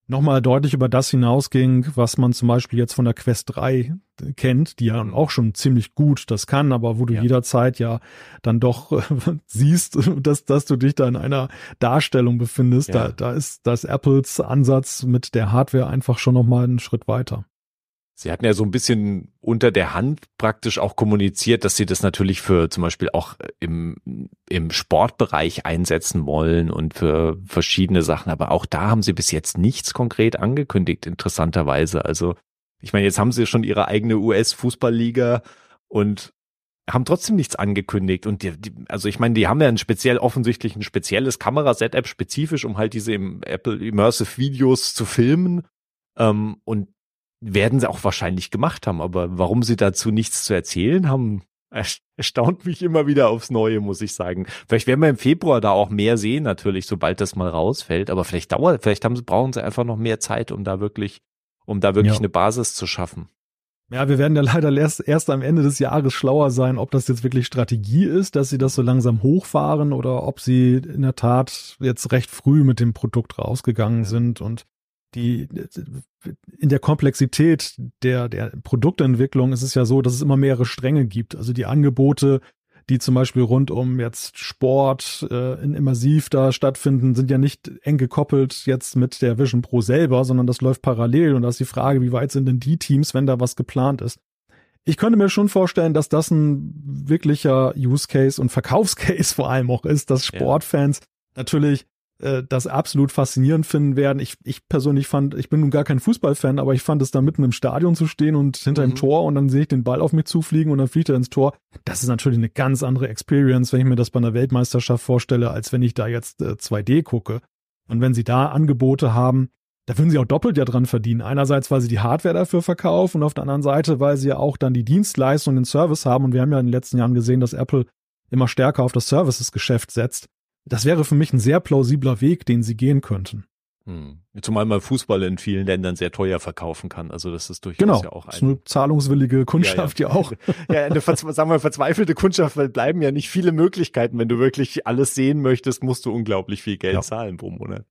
nochmal deutlich über das hinausging, was man zum Beispiel jetzt von der Quest 3 kennt, die ja mhm. auch schon ziemlich gut das kann, aber wo du ja. jederzeit ja dann doch äh, siehst, dass, dass du dich da in einer Darstellung befindest. Ja. Da, da ist das Apples Ansatz mit der Hardware einfach schon nochmal einen Schritt weiter. Sie hatten ja so ein bisschen unter der Hand praktisch auch kommuniziert, dass Sie das natürlich für zum Beispiel auch im, im Sportbereich einsetzen wollen und für verschiedene Sachen. Aber auch da haben Sie bis jetzt nichts konkret angekündigt, interessanterweise. Also, ich meine, jetzt haben Sie schon Ihre eigene US-Fußballliga und haben trotzdem nichts angekündigt. Und die, die, also ich meine, die haben ja ein speziell offensichtlich ein spezielles Kamerasetup spezifisch, um halt diese im Apple Immersive Videos zu filmen. Ähm, und werden sie auch wahrscheinlich gemacht haben, aber warum sie dazu nichts zu erzählen haben, erstaunt mich immer wieder aufs Neue, muss ich sagen. Vielleicht werden wir im Februar da auch mehr sehen, natürlich, sobald das mal rausfällt, aber vielleicht dauert, vielleicht haben sie, brauchen sie einfach noch mehr Zeit, um da wirklich, um da wirklich ja. eine Basis zu schaffen. Ja, wir werden ja leider erst, erst am Ende des Jahres schlauer sein, ob das jetzt wirklich Strategie ist, dass sie das so langsam hochfahren oder ob sie in der Tat jetzt recht früh mit dem Produkt rausgegangen ja. sind und die in der Komplexität der der Produktentwicklung ist es ja so, dass es immer mehrere Stränge gibt. Also die Angebote, die zum Beispiel rund um jetzt Sport äh, in Immersiv da stattfinden, sind ja nicht eng gekoppelt jetzt mit der Vision Pro selber, sondern das läuft parallel und da ist die Frage, wie weit sind denn die Teams, wenn da was geplant ist. Ich könnte mir schon vorstellen, dass das ein wirklicher Use Case und Verkaufscase vor allem auch ist, dass Sportfans ja. natürlich äh, das absolut faszinierend finden werden. Ich, ich persönlich fand, ich bin nun gar kein Fußballfan, aber ich fand es da mitten im Stadion zu stehen und hinter mhm. dem Tor und dann sehe ich den Ball auf mich zufliegen und dann fliegt er ins Tor. Das ist natürlich eine ganz andere Experience, wenn ich mir das bei einer Weltmeisterschaft vorstelle, als wenn ich da jetzt äh, 2D gucke. Und wenn sie da Angebote haben, da würden sie auch doppelt ja dran verdienen. Einerseits, weil sie die Hardware dafür verkaufen und auf der anderen Seite, weil sie ja auch dann die Dienstleistung, den Service haben. Und wir haben ja in den letzten Jahren gesehen, dass Apple immer stärker auf das Services-Geschäft setzt. Das wäre für mich ein sehr plausibler Weg, den sie gehen könnten. Hm. Zumal man Fußball in vielen Ländern sehr teuer verkaufen kann. Also das ist durchaus genau. ja auch ein, eine zahlungswillige Kundschaft ja, ja. ja auch. ja, eine sagen wir verzweifelte Kundschaft, weil bleiben ja nicht viele Möglichkeiten. Wenn du wirklich alles sehen möchtest, musst du unglaublich viel Geld ja. zahlen pro Monat.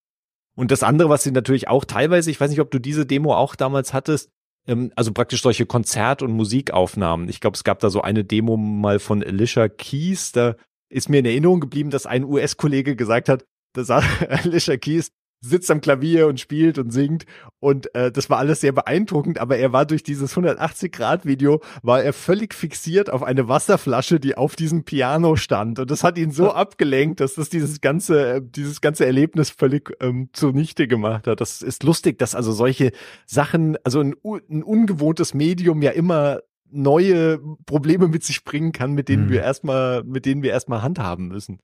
Und das andere, was sie natürlich auch teilweise, ich weiß nicht, ob du diese Demo auch damals hattest, ähm, also praktisch solche Konzert- und Musikaufnahmen. Ich glaube, es gab da so eine Demo mal von Alicia Keys, da ist mir in Erinnerung geblieben, dass ein US-Kollege gesagt hat, dass Alicia Keys sitzt am Klavier und spielt und singt. Und äh, das war alles sehr beeindruckend, aber er war durch dieses 180-Grad-Video, war er völlig fixiert auf eine Wasserflasche, die auf diesem Piano stand. Und das hat ihn so abgelenkt, dass das dieses ganze, dieses ganze Erlebnis völlig ähm, zunichte gemacht hat. Das ist lustig, dass also solche Sachen, also ein, ein ungewohntes Medium ja immer neue Probleme mit sich bringen kann, mit denen mhm. wir erstmal, mit denen wir erstmal handhaben müssen.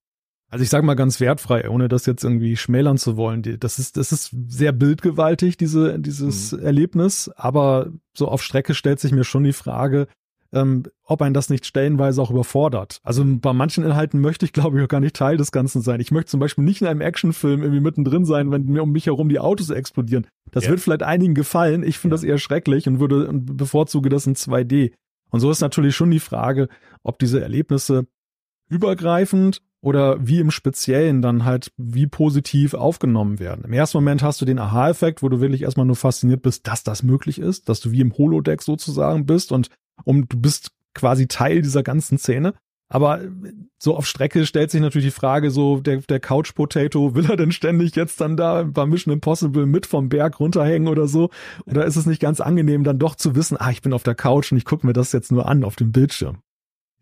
Also ich sage mal ganz wertfrei, ohne das jetzt irgendwie schmälern zu wollen. Das ist, das ist sehr bildgewaltig, diese, dieses mhm. Erlebnis. Aber so auf Strecke stellt sich mir schon die Frage, ähm, ob ein das nicht stellenweise auch überfordert. Also bei manchen Inhalten möchte ich, glaube ich, auch gar nicht Teil des Ganzen sein. Ich möchte zum Beispiel nicht in einem Actionfilm irgendwie mittendrin sein, wenn mir um mich herum die Autos explodieren. Das ja. wird vielleicht einigen gefallen. Ich finde ja. das eher schrecklich und würde und bevorzuge das in 2D. Und so ist natürlich schon die Frage, ob diese Erlebnisse übergreifend oder wie im Speziellen dann halt wie positiv aufgenommen werden. Im ersten Moment hast du den Aha-Effekt, wo du wirklich erstmal nur fasziniert bist, dass das möglich ist, dass du wie im Holodeck sozusagen bist und um, du bist quasi Teil dieser ganzen Szene. Aber so auf Strecke stellt sich natürlich die Frage so, der, der Couch Potato, will er denn ständig jetzt dann da bei Mission Impossible mit vom Berg runterhängen oder so? Oder ist es nicht ganz angenehm, dann doch zu wissen, ah, ich bin auf der Couch und ich gucke mir das jetzt nur an auf dem Bildschirm?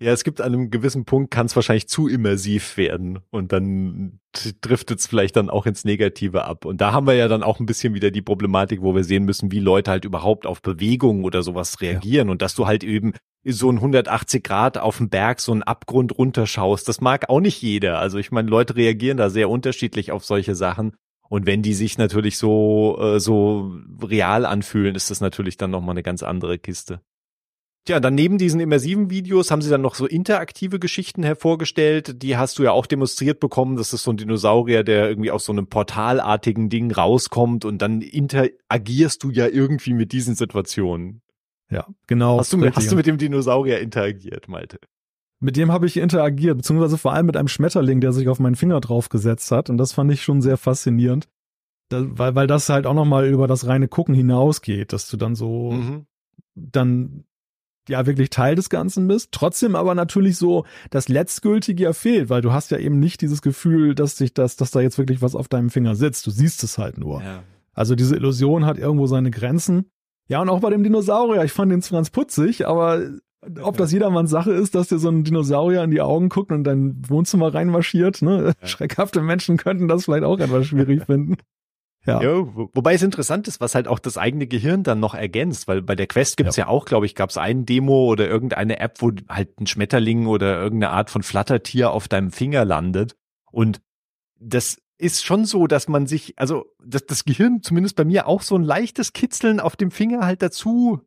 Ja, es gibt an einem gewissen Punkt, kann es wahrscheinlich zu immersiv werden und dann driftet es vielleicht dann auch ins Negative ab. Und da haben wir ja dann auch ein bisschen wieder die Problematik, wo wir sehen müssen, wie Leute halt überhaupt auf Bewegungen oder sowas reagieren ja. und dass du halt eben so ein 180 Grad auf dem Berg so einen Abgrund runterschaust. Das mag auch nicht jeder. Also ich meine, Leute reagieren da sehr unterschiedlich auf solche Sachen. Und wenn die sich natürlich so, äh, so real anfühlen, ist das natürlich dann nochmal eine ganz andere Kiste. Tja, dann neben diesen immersiven Videos haben sie dann noch so interaktive Geschichten hervorgestellt. Die hast du ja auch demonstriert bekommen. Das ist so ein Dinosaurier, der irgendwie aus so einem portalartigen Ding rauskommt und dann interagierst du ja irgendwie mit diesen Situationen. Ja, genau. Hast du, mit, hast du mit dem Dinosaurier interagiert, Malte? Mit dem habe ich interagiert, beziehungsweise vor allem mit einem Schmetterling, der sich auf meinen Finger draufgesetzt hat. Und das fand ich schon sehr faszinierend. Da, weil, weil das halt auch nochmal über das reine Gucken hinausgeht, dass du dann so mhm. dann ja wirklich Teil des Ganzen bist, trotzdem aber natürlich so das Letztgültige ja fehlt, weil du hast ja eben nicht dieses Gefühl, dass sich das, dass da jetzt wirklich was auf deinem Finger sitzt. Du siehst es halt nur. Ja. Also diese Illusion hat irgendwo seine Grenzen. Ja, und auch bei dem Dinosaurier, ich fand den ganz putzig, aber ob das jedermanns Sache ist, dass dir so ein Dinosaurier in die Augen guckt und dein Wohnzimmer reinmarschiert, ne? Ja. Schreckhafte Menschen könnten das vielleicht auch etwas schwierig finden. Ja. ja. wobei es interessant ist, was halt auch das eigene Gehirn dann noch ergänzt, weil bei der Quest gibt's ja. ja auch, glaube ich, gab es ein Demo oder irgendeine App, wo halt ein Schmetterling oder irgendeine Art von Flattertier auf deinem Finger landet. Und das ist schon so, dass man sich, also dass das Gehirn zumindest bei mir auch so ein leichtes Kitzeln auf dem Finger halt dazu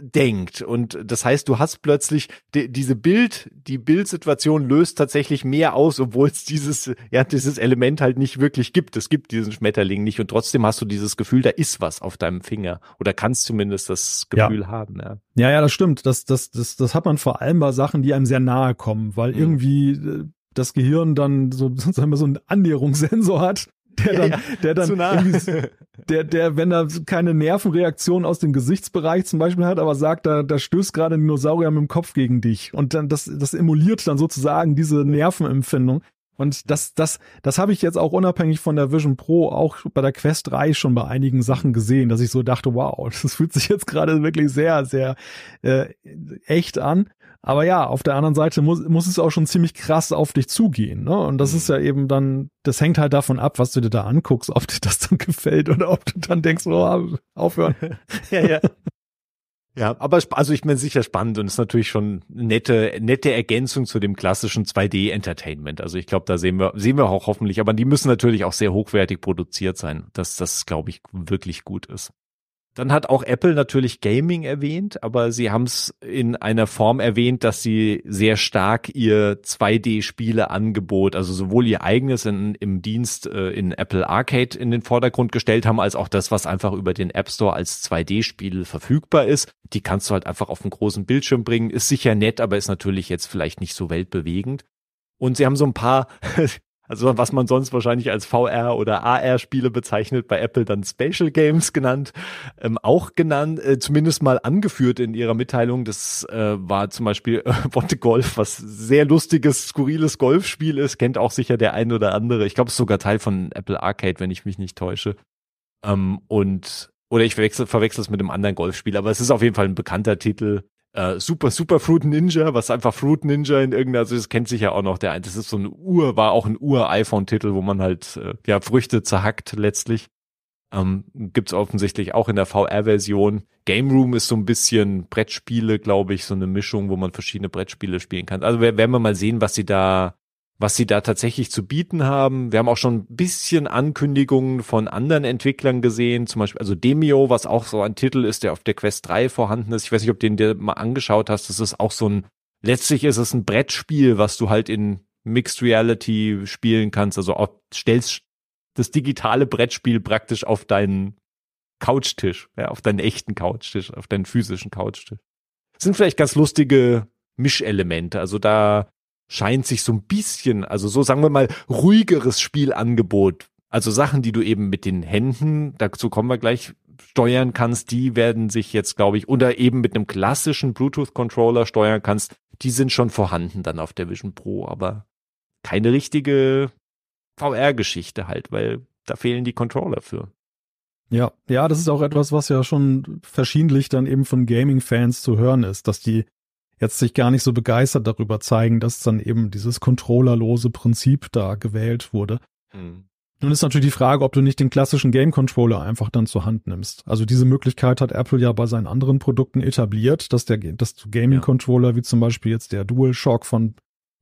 denkt und das heißt, du hast plötzlich die, diese Bild, die Bildsituation löst tatsächlich mehr aus, obwohl es dieses ja dieses Element halt nicht wirklich gibt. Es gibt diesen Schmetterling nicht und trotzdem hast du dieses Gefühl, da ist was auf deinem Finger oder kannst zumindest das Gefühl ja. haben. Ja. ja, ja, das stimmt. Das das das das hat man vor allem bei Sachen, die einem sehr nahe kommen, weil mhm. irgendwie äh, das Gehirn dann so, sagen wir, so einen Annäherungssensor hat, der dann, ja, der dann der, der, wenn er keine Nervenreaktion aus dem Gesichtsbereich zum Beispiel hat, aber sagt, da, da stößt gerade ein Dinosaurier mit dem Kopf gegen dich. Und dann, das, das emuliert dann sozusagen diese Nervenempfindung. Und das, das, das habe ich jetzt auch unabhängig von der Vision Pro auch bei der Quest 3 schon bei einigen Sachen gesehen, dass ich so dachte, wow, das fühlt sich jetzt gerade wirklich sehr, sehr äh, echt an. Aber ja, auf der anderen Seite muss, muss es auch schon ziemlich krass auf dich zugehen. Ne? Und das ist mhm. ja eben dann, das hängt halt davon ab, was du dir da anguckst, ob dir das dann gefällt oder ob du dann denkst, oh, aufhören. ja, ja. Ja, aber also ich meine sicher spannend und ist natürlich schon nette nette Ergänzung zu dem klassischen 2D Entertainment. Also ich glaube, da sehen wir sehen wir auch hoffentlich, aber die müssen natürlich auch sehr hochwertig produziert sein, dass das glaube ich wirklich gut ist. Dann hat auch Apple natürlich Gaming erwähnt, aber sie haben es in einer Form erwähnt, dass sie sehr stark ihr 2D-Spiele-Angebot, also sowohl ihr eigenes in, im Dienst äh, in Apple Arcade in den Vordergrund gestellt haben, als auch das, was einfach über den App Store als 2D-Spiel verfügbar ist. Die kannst du halt einfach auf einen großen Bildschirm bringen. Ist sicher nett, aber ist natürlich jetzt vielleicht nicht so weltbewegend. Und sie haben so ein paar also was man sonst wahrscheinlich als VR oder AR-Spiele bezeichnet, bei Apple dann Spatial Games genannt, ähm, auch genannt, äh, zumindest mal angeführt in ihrer Mitteilung. Das äh, war zum Beispiel äh, Monte Golf, was sehr lustiges, skurriles Golfspiel ist, kennt auch sicher der ein oder andere. Ich glaube, es ist sogar Teil von Apple Arcade, wenn ich mich nicht täusche. Ähm, und oder ich verwechsel, verwechsel es mit einem anderen Golfspiel, aber es ist auf jeden Fall ein bekannter Titel äh, Super Super Fruit Ninja, was einfach Fruit Ninja in irgendeiner, also das kennt sich ja auch noch der, das ist so ein Ur, war auch ein Ur-iPhone-Titel, wo man halt äh, ja Früchte zerhackt letztlich. Ähm, gibt's offensichtlich auch in der VR-Version. Game Room ist so ein bisschen Brettspiele, glaube ich, so eine Mischung, wo man verschiedene Brettspiele spielen kann. Also werden wir mal sehen, was sie da was sie da tatsächlich zu bieten haben. Wir haben auch schon ein bisschen Ankündigungen von anderen Entwicklern gesehen, zum Beispiel also Demio, was auch so ein Titel ist, der auf der Quest 3 vorhanden ist. Ich weiß nicht, ob du den dir mal angeschaut hast. Das ist auch so ein, letztlich ist es ein Brettspiel, was du halt in Mixed Reality spielen kannst. Also auch, stellst das digitale Brettspiel praktisch auf deinen Couchtisch, ja, auf deinen echten Couchtisch, auf deinen physischen Couchtisch. Das sind vielleicht ganz lustige Mischelemente. Also da scheint sich so ein bisschen, also so sagen wir mal, ruhigeres Spielangebot, also Sachen, die du eben mit den Händen, dazu kommen wir gleich, steuern kannst, die werden sich jetzt, glaube ich, oder eben mit einem klassischen Bluetooth-Controller steuern kannst, die sind schon vorhanden dann auf der Vision Pro, aber keine richtige VR-Geschichte halt, weil da fehlen die Controller für. Ja, ja, das ist auch etwas, was ja schon verschiedentlich dann eben von Gaming-Fans zu hören ist, dass die jetzt sich gar nicht so begeistert darüber zeigen, dass dann eben dieses controllerlose Prinzip da gewählt wurde. Mhm. Nun ist natürlich die Frage, ob du nicht den klassischen Game Controller einfach dann zur Hand nimmst. Also diese Möglichkeit hat Apple ja bei seinen anderen Produkten etabliert, dass der, dass Gaming Controller, ja. wie zum Beispiel jetzt der DualShock von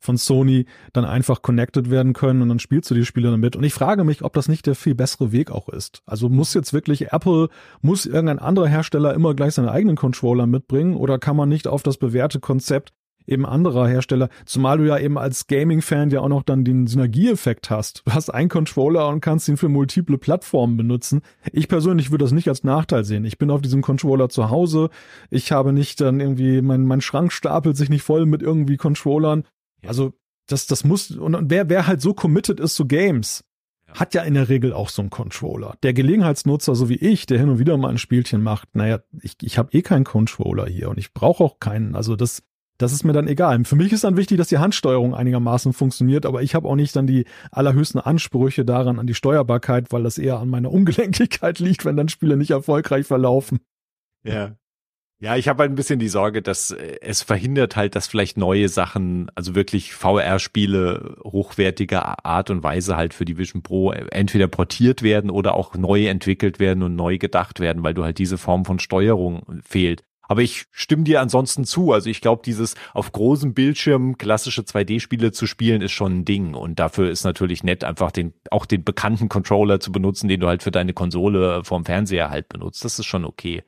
von Sony dann einfach connected werden können und dann spielst du die Spiele damit. Und ich frage mich, ob das nicht der viel bessere Weg auch ist. Also muss jetzt wirklich Apple, muss irgendein anderer Hersteller immer gleich seine eigenen Controller mitbringen oder kann man nicht auf das bewährte Konzept eben anderer Hersteller, zumal du ja eben als Gaming-Fan ja auch noch dann den Synergieeffekt hast. Du hast einen Controller und kannst ihn für multiple Plattformen benutzen. Ich persönlich würde das nicht als Nachteil sehen. Ich bin auf diesem Controller zu Hause. Ich habe nicht dann irgendwie, mein, mein Schrank stapelt sich nicht voll mit irgendwie Controllern. Also das, das muss, und, und wer, wer halt so committed ist zu Games, hat ja in der Regel auch so einen Controller. Der Gelegenheitsnutzer, so wie ich, der hin und wieder mal ein Spielchen macht, naja, ich, ich habe eh keinen Controller hier und ich brauche auch keinen. Also das, das ist mir dann egal. Für mich ist dann wichtig, dass die Handsteuerung einigermaßen funktioniert, aber ich habe auch nicht dann die allerhöchsten Ansprüche daran an die Steuerbarkeit, weil das eher an meiner Ungelenkigkeit liegt, wenn dann Spiele nicht erfolgreich verlaufen. Ja. Ja, ich habe halt ein bisschen die Sorge, dass äh, es verhindert halt, dass vielleicht neue Sachen, also wirklich VR-Spiele hochwertiger Art und Weise halt für die Vision Pro entweder portiert werden oder auch neu entwickelt werden und neu gedacht werden, weil du halt diese Form von Steuerung fehlt. Aber ich stimme dir ansonsten zu. Also ich glaube, dieses auf großem Bildschirm klassische 2D-Spiele zu spielen, ist schon ein Ding. Und dafür ist natürlich nett, einfach den, auch den bekannten Controller zu benutzen, den du halt für deine Konsole vorm Fernseher halt benutzt. Das ist schon okay.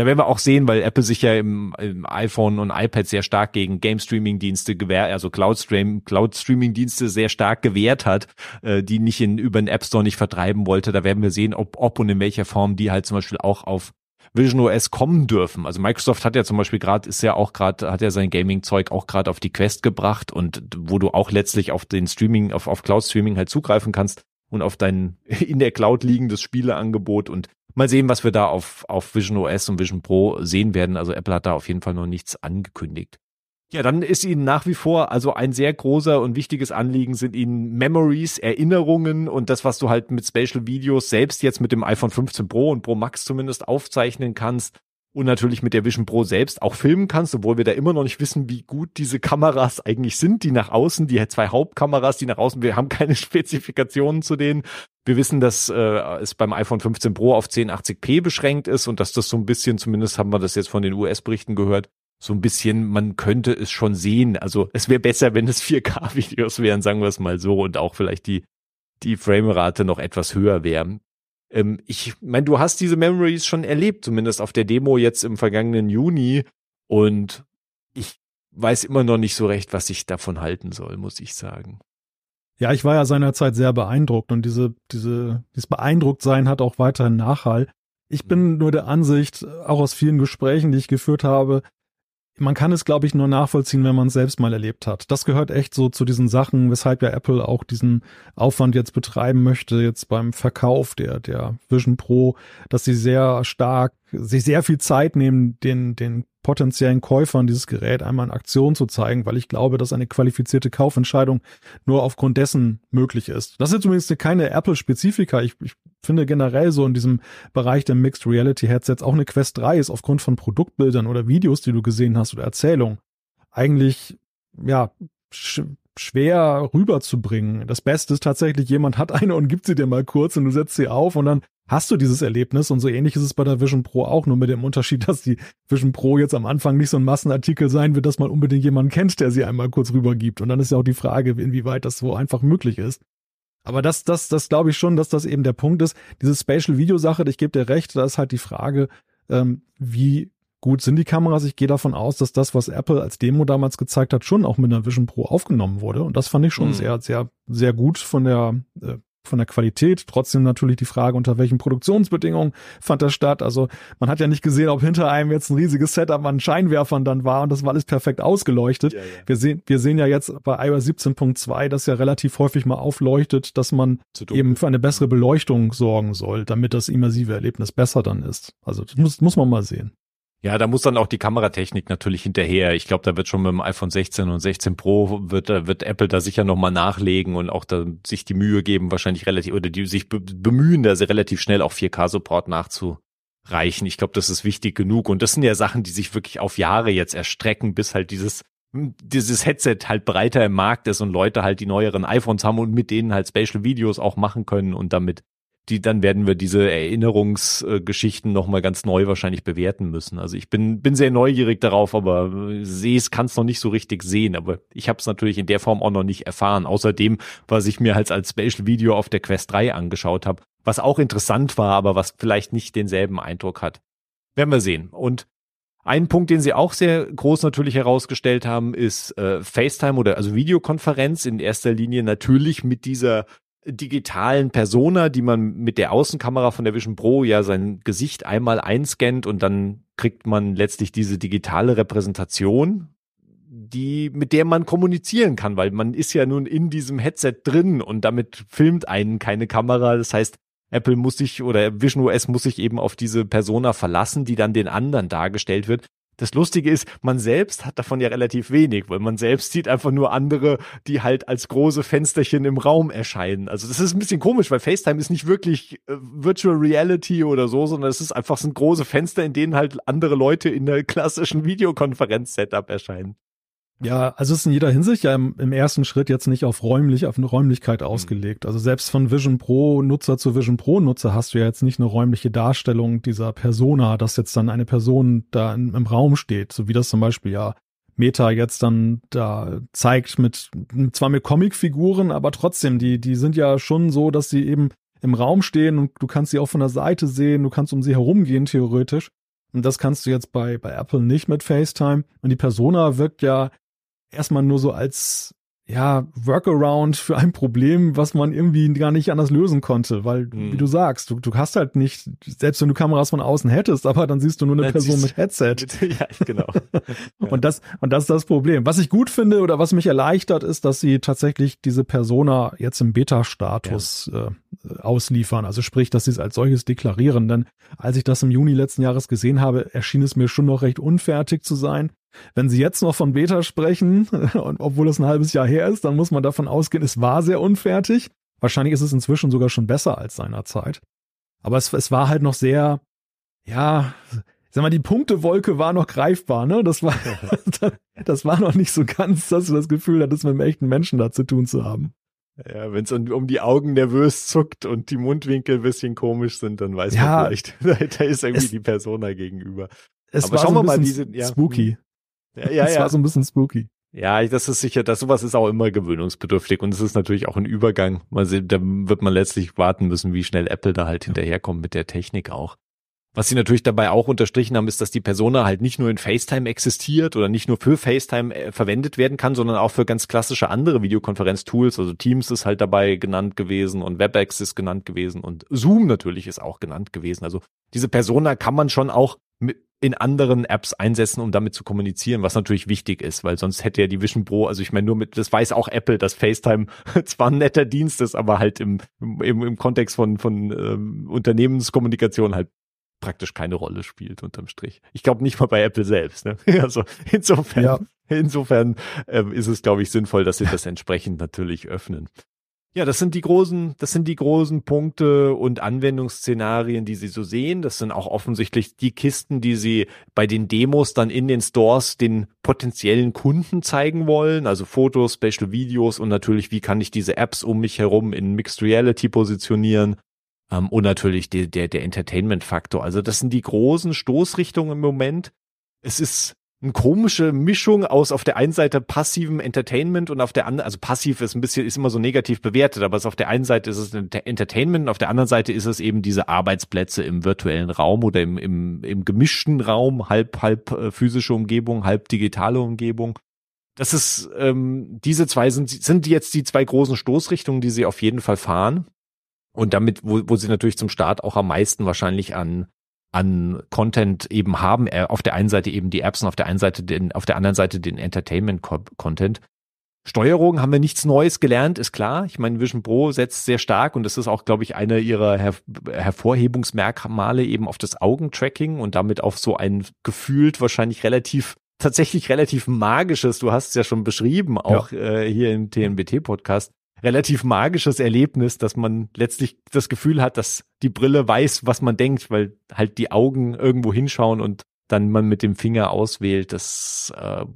Da werden wir auch sehen, weil Apple sich ja im, im iPhone und iPad sehr stark gegen Game Streaming Dienste gewährt, also Cloud Stream, Cloud Streaming Dienste sehr stark gewehrt hat, äh, die nicht in über den App Store nicht vertreiben wollte. Da werden wir sehen, ob, ob und in welcher Form die halt zum Beispiel auch auf Vision OS kommen dürfen. Also Microsoft hat ja zum Beispiel gerade, ist ja auch gerade, hat ja sein Gaming-Zeug auch gerade auf die Quest gebracht und wo du auch letztlich auf den Streaming, auf, auf Cloud-Streaming halt zugreifen kannst und auf dein in der Cloud liegendes Spieleangebot und mal sehen, was wir da auf, auf Vision OS und Vision Pro sehen werden. Also Apple hat da auf jeden Fall noch nichts angekündigt. Ja, dann ist Ihnen nach wie vor, also ein sehr großer und wichtiges Anliegen sind Ihnen Memories, Erinnerungen und das, was du halt mit Spatial Videos selbst jetzt mit dem iPhone 15 Pro und Pro Max zumindest aufzeichnen kannst und natürlich mit der Vision Pro selbst auch filmen kannst, obwohl wir da immer noch nicht wissen, wie gut diese Kameras eigentlich sind, die nach außen, die zwei Hauptkameras, die nach außen, wir haben keine Spezifikationen zu denen. Wir wissen, dass äh, es beim iPhone 15 Pro auf 1080p beschränkt ist und dass das so ein bisschen, zumindest haben wir das jetzt von den US-Berichten gehört, so ein bisschen, man könnte es schon sehen. Also es wäre besser, wenn es 4K-Videos wären, sagen wir es mal so, und auch vielleicht die, die Framerate noch etwas höher wäre. Ähm, ich meine, du hast diese Memories schon erlebt, zumindest auf der Demo jetzt im vergangenen Juni. Und ich weiß immer noch nicht so recht, was ich davon halten soll, muss ich sagen. Ja, ich war ja seinerzeit sehr beeindruckt und diese, diese, dieses Beeindrucktsein hat auch weiterhin Nachhall. Ich bin nur der Ansicht, auch aus vielen Gesprächen, die ich geführt habe, man kann es, glaube ich, nur nachvollziehen, wenn man es selbst mal erlebt hat. Das gehört echt so zu diesen Sachen, weshalb ja Apple auch diesen Aufwand jetzt betreiben möchte, jetzt beim Verkauf der, der Vision Pro, dass sie sehr stark, sich sehr viel Zeit nehmen, den, den potenziellen Käufern dieses Gerät einmal in Aktion zu zeigen, weil ich glaube, dass eine qualifizierte Kaufentscheidung nur aufgrund dessen möglich ist. Das ist zumindest keine Apple-Spezifika. Ich, ich finde generell so in diesem Bereich der Mixed Reality Headsets auch eine Quest 3 ist aufgrund von Produktbildern oder Videos, die du gesehen hast oder Erzählungen eigentlich ja sch schwer rüberzubringen. Das Beste ist tatsächlich, jemand hat eine und gibt sie dir mal kurz und du setzt sie auf und dann hast du dieses Erlebnis und so ähnlich ist es bei der Vision Pro auch, nur mit dem Unterschied, dass die Vision Pro jetzt am Anfang nicht so ein Massenartikel sein wird, dass man unbedingt jemanden kennt, der sie einmal kurz rübergibt. Und dann ist ja auch die Frage, inwieweit das so einfach möglich ist. Aber das, das, das glaube ich schon, dass das eben der Punkt ist. Diese Spatial Video Sache, ich gebe dir recht, da ist halt die Frage, ähm, wie gut sind die Kameras. Ich gehe davon aus, dass das, was Apple als Demo damals gezeigt hat, schon auch mit einer Vision Pro aufgenommen wurde. Und das fand ich schon mhm. sehr, sehr, sehr gut von der äh, von der Qualität. Trotzdem natürlich die Frage, unter welchen Produktionsbedingungen fand das statt. Also man hat ja nicht gesehen, ob hinter einem jetzt ein riesiges Setup an Scheinwerfern dann war und das war alles perfekt ausgeleuchtet. Ja, ja. Wir sehen, wir sehen ja jetzt bei iOS 17.2, dass ja relativ häufig mal aufleuchtet, dass man eben für eine bessere Beleuchtung sorgen soll, damit das immersive Erlebnis besser dann ist. Also das muss, muss man mal sehen. Ja, da muss dann auch die Kameratechnik natürlich hinterher. Ich glaube, da wird schon mit dem iPhone 16 und 16 Pro wird, wird Apple da sicher nochmal nachlegen und auch da sich die Mühe geben, wahrscheinlich relativ, oder die sich bemühen, da relativ schnell auch 4K-Support nachzu, reichen. Ich glaube, das ist wichtig genug. Und das sind ja Sachen, die sich wirklich auf Jahre jetzt erstrecken, bis halt dieses dieses Headset halt breiter im Markt ist und Leute halt die neueren iPhones haben und mit denen halt Spatial Videos auch machen können und damit die, dann werden wir diese Erinnerungsgeschichten nochmal ganz neu wahrscheinlich bewerten müssen. Also ich bin, bin sehr neugierig darauf, aber sehe es, kann es noch nicht so richtig sehen. Aber ich habe es natürlich in der Form auch noch nicht erfahren. Außerdem, was ich mir halt als Spatial Video auf der Quest 3 angeschaut habe, was auch interessant war, aber was vielleicht nicht denselben Eindruck hat. Werden wir sehen. Und ein Punkt, den sie auch sehr groß natürlich herausgestellt haben, ist äh, FaceTime oder also Videokonferenz in erster Linie natürlich mit dieser digitalen Persona, die man mit der Außenkamera von der Vision Pro ja sein Gesicht einmal einscannt und dann kriegt man letztlich diese digitale Repräsentation, die, mit der man kommunizieren kann, weil man ist ja nun in diesem Headset drin und damit filmt einen keine Kamera. Das heißt, Apple muss sich oder Vision OS muss sich eben auf diese Persona verlassen, die dann den anderen dargestellt wird. Das Lustige ist, man selbst hat davon ja relativ wenig, weil man selbst sieht einfach nur andere, die halt als große Fensterchen im Raum erscheinen. Also das ist ein bisschen komisch, weil FaceTime ist nicht wirklich äh, Virtual Reality oder so, sondern es ist einfach so ein große Fenster, in denen halt andere Leute in der klassischen Videokonferenz-Setup erscheinen. Ja, also es ist in jeder Hinsicht ja im, im, ersten Schritt jetzt nicht auf räumlich, auf eine Räumlichkeit mhm. ausgelegt. Also selbst von Vision Pro Nutzer zu Vision Pro Nutzer hast du ja jetzt nicht eine räumliche Darstellung dieser Persona, dass jetzt dann eine Person da in, im Raum steht, so wie das zum Beispiel ja Meta jetzt dann da zeigt mit, zwar mit Comicfiguren, aber trotzdem, die, die sind ja schon so, dass sie eben im Raum stehen und du kannst sie auch von der Seite sehen, du kannst um sie herumgehen theoretisch. Und das kannst du jetzt bei, bei Apple nicht mit FaceTime. Und die Persona wirkt ja erstmal nur so als ja, Workaround für ein Problem, was man irgendwie gar nicht anders lösen konnte, weil, hm. wie du sagst, du, du hast halt nicht, selbst wenn du Kameras von außen hättest, aber dann siehst du nur eine dann Person mit Headset. ja, genau. und das, und das ist das Problem. Was ich gut finde oder was mich erleichtert, ist, dass sie tatsächlich diese Persona jetzt im Beta-Status ja. äh, ausliefern. Also sprich, dass sie es als solches deklarieren. Denn als ich das im Juni letzten Jahres gesehen habe, erschien es mir schon noch recht unfertig zu sein. Wenn Sie jetzt noch von Beta sprechen, und obwohl es ein halbes Jahr her ist, dann muss man davon ausgehen, es war sehr unfertig. Wahrscheinlich ist es inzwischen sogar schon besser als seinerzeit. Aber es, es war halt noch sehr, ja, sag mal, die Punktewolke war noch greifbar, ne? Das war, das war noch nicht so ganz, dass du das Gefühl hattest, mit einem echten Menschen da zu tun zu haben. Ja, wenn es um, um, die Augen nervös zuckt und die Mundwinkel ein bisschen komisch sind, dann weiß ja, man vielleicht, da ist irgendwie es, die Persona gegenüber. Es Aber war schauen so wir mal diese ja. spooky. Ja, ja, das ja. war so ein bisschen spooky. Ja, das ist sicher, das sowas ist auch immer gewöhnungsbedürftig und es ist natürlich auch ein Übergang. Man sieht, da wird man letztlich warten müssen, wie schnell Apple da halt hinterherkommt mit der Technik auch. Was sie natürlich dabei auch unterstrichen haben, ist, dass die Persona halt nicht nur in FaceTime existiert oder nicht nur für FaceTime äh, verwendet werden kann, sondern auch für ganz klassische andere Videokonferenz-Tools. Also Teams ist halt dabei genannt gewesen und WebEx ist genannt gewesen und Zoom natürlich ist auch genannt gewesen. Also diese Persona kann man schon auch mit, in anderen Apps einsetzen, um damit zu kommunizieren, was natürlich wichtig ist, weil sonst hätte ja die Vision Pro, also ich meine nur mit, das weiß auch Apple, dass FaceTime zwar ein netter Dienst ist, aber halt im, im, im Kontext von, von ähm, Unternehmenskommunikation halt praktisch keine Rolle spielt unterm Strich. Ich glaube nicht mal bei Apple selbst. Ne? Also insofern, ja. insofern ähm, ist es, glaube ich, sinnvoll, dass sie das entsprechend natürlich öffnen. Ja, das sind die großen, das sind die großen Punkte und Anwendungsszenarien, die Sie so sehen. Das sind auch offensichtlich die Kisten, die Sie bei den Demos dann in den Stores den potenziellen Kunden zeigen wollen. Also Fotos, Special Videos und natürlich, wie kann ich diese Apps um mich herum in Mixed Reality positionieren. Ähm, und natürlich der, der, der Entertainment-Faktor. Also das sind die großen Stoßrichtungen im Moment. Es ist eine komische Mischung aus auf der einen Seite passivem Entertainment und auf der anderen, also passiv ist ein bisschen, ist immer so negativ bewertet, aber es auf der einen Seite ist es Entertainment und auf der anderen Seite ist es eben diese Arbeitsplätze im virtuellen Raum oder im, im, im gemischten Raum, halb, halb äh, physische Umgebung, halb digitale Umgebung. Das ist, ähm, diese zwei sind, sind jetzt die zwei großen Stoßrichtungen, die sie auf jeden Fall fahren. Und damit, wo, wo sie natürlich zum Start auch am meisten wahrscheinlich an an Content eben haben. Auf der einen Seite eben die Apps und auf der einen Seite den, auf der anderen Seite den Entertainment-Content. Steuerung haben wir nichts Neues gelernt, ist klar. Ich meine, Vision Pro setzt sehr stark und das ist auch, glaube ich, einer ihrer Her Hervorhebungsmerkmale eben auf das Augentracking und damit auf so ein gefühlt wahrscheinlich relativ tatsächlich relativ magisches, du hast es ja schon beschrieben, auch ja. äh, hier im TNBT-Podcast, relativ magisches Erlebnis, dass man letztlich das Gefühl hat, dass die Brille weiß, was man denkt, weil halt die Augen irgendwo hinschauen und dann man mit dem Finger auswählt. Das, äh,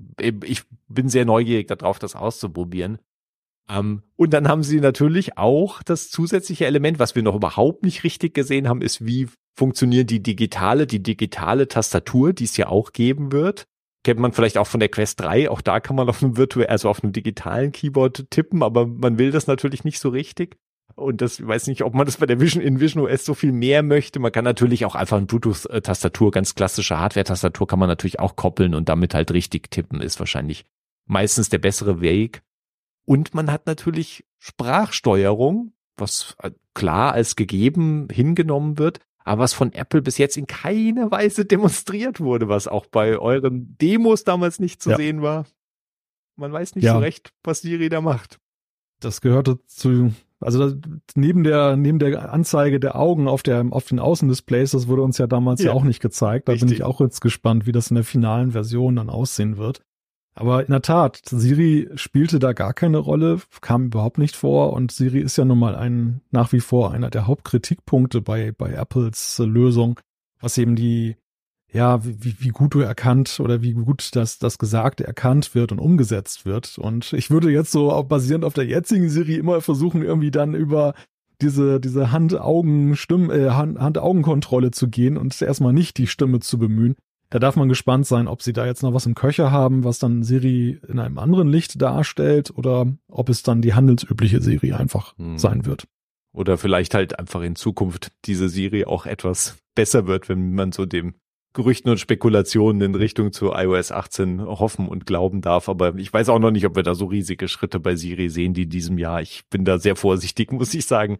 ich bin sehr neugierig darauf, das auszuprobieren. Ähm, und dann haben sie natürlich auch das zusätzliche Element, was wir noch überhaupt nicht richtig gesehen haben, ist, wie funktioniert die digitale, die digitale Tastatur, die es ja auch geben wird. Kennt man vielleicht auch von der Quest 3, auch da kann man auf einem virtuellen, also auf einem digitalen Keyboard tippen, aber man will das natürlich nicht so richtig. Und das ich weiß nicht, ob man das bei der Vision in Vision OS so viel mehr möchte. Man kann natürlich auch einfach eine Bluetooth-Tastatur, ganz klassische Hardware-Tastatur kann man natürlich auch koppeln und damit halt richtig tippen, ist wahrscheinlich meistens der bessere Weg. Und man hat natürlich Sprachsteuerung, was äh, klar als gegeben hingenommen wird, aber was von Apple bis jetzt in keiner Weise demonstriert wurde, was auch bei euren Demos damals nicht zu ja. sehen war. Man weiß nicht ja. so recht, was Siri da macht. Das gehörte zu, also das, neben der neben der Anzeige der Augen auf der auf den Außendisplays, das wurde uns ja damals ja, ja auch nicht gezeigt. Da Richtig. bin ich auch jetzt gespannt, wie das in der finalen Version dann aussehen wird. Aber in der Tat, Siri spielte da gar keine Rolle, kam überhaupt nicht vor und Siri ist ja nun mal ein, nach wie vor einer der Hauptkritikpunkte bei, bei Apples Lösung, was eben die, ja, wie, wie gut du erkannt oder wie gut das, das Gesagte erkannt wird und umgesetzt wird. Und ich würde jetzt so auch basierend auf der jetzigen Siri immer versuchen, irgendwie dann über diese, diese Hand-Augen-Stimm, äh, Hand-Augen-Kontrolle zu gehen und erstmal nicht die Stimme zu bemühen. Da darf man gespannt sein, ob sie da jetzt noch was im Köcher haben, was dann Siri in einem anderen Licht darstellt oder ob es dann die handelsübliche Siri einfach hm. sein wird. Oder vielleicht halt einfach in Zukunft diese Siri auch etwas besser wird, wenn man so dem Gerüchten und Spekulationen in Richtung zu iOS 18 hoffen und glauben darf. Aber ich weiß auch noch nicht, ob wir da so riesige Schritte bei Siri sehen, die in diesem Jahr. Ich bin da sehr vorsichtig, muss ich sagen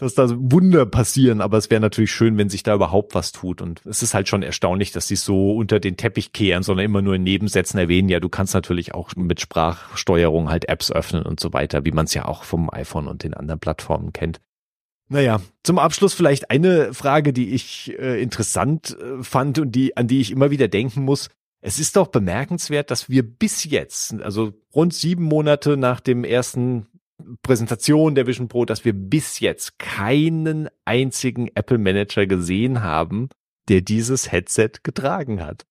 dass da Wunder passieren, aber es wäre natürlich schön, wenn sich da überhaupt was tut. Und es ist halt schon erstaunlich, dass sie so unter den Teppich kehren, sondern immer nur in Nebensätzen erwähnen, ja, du kannst natürlich auch mit Sprachsteuerung halt Apps öffnen und so weiter, wie man es ja auch vom iPhone und den anderen Plattformen kennt. Naja, zum Abschluss vielleicht eine Frage, die ich äh, interessant äh, fand und die, an die ich immer wieder denken muss. Es ist doch bemerkenswert, dass wir bis jetzt, also rund sieben Monate nach dem ersten Präsentation der Vision Pro, dass wir bis jetzt keinen einzigen Apple Manager gesehen haben, der dieses Headset getragen hat.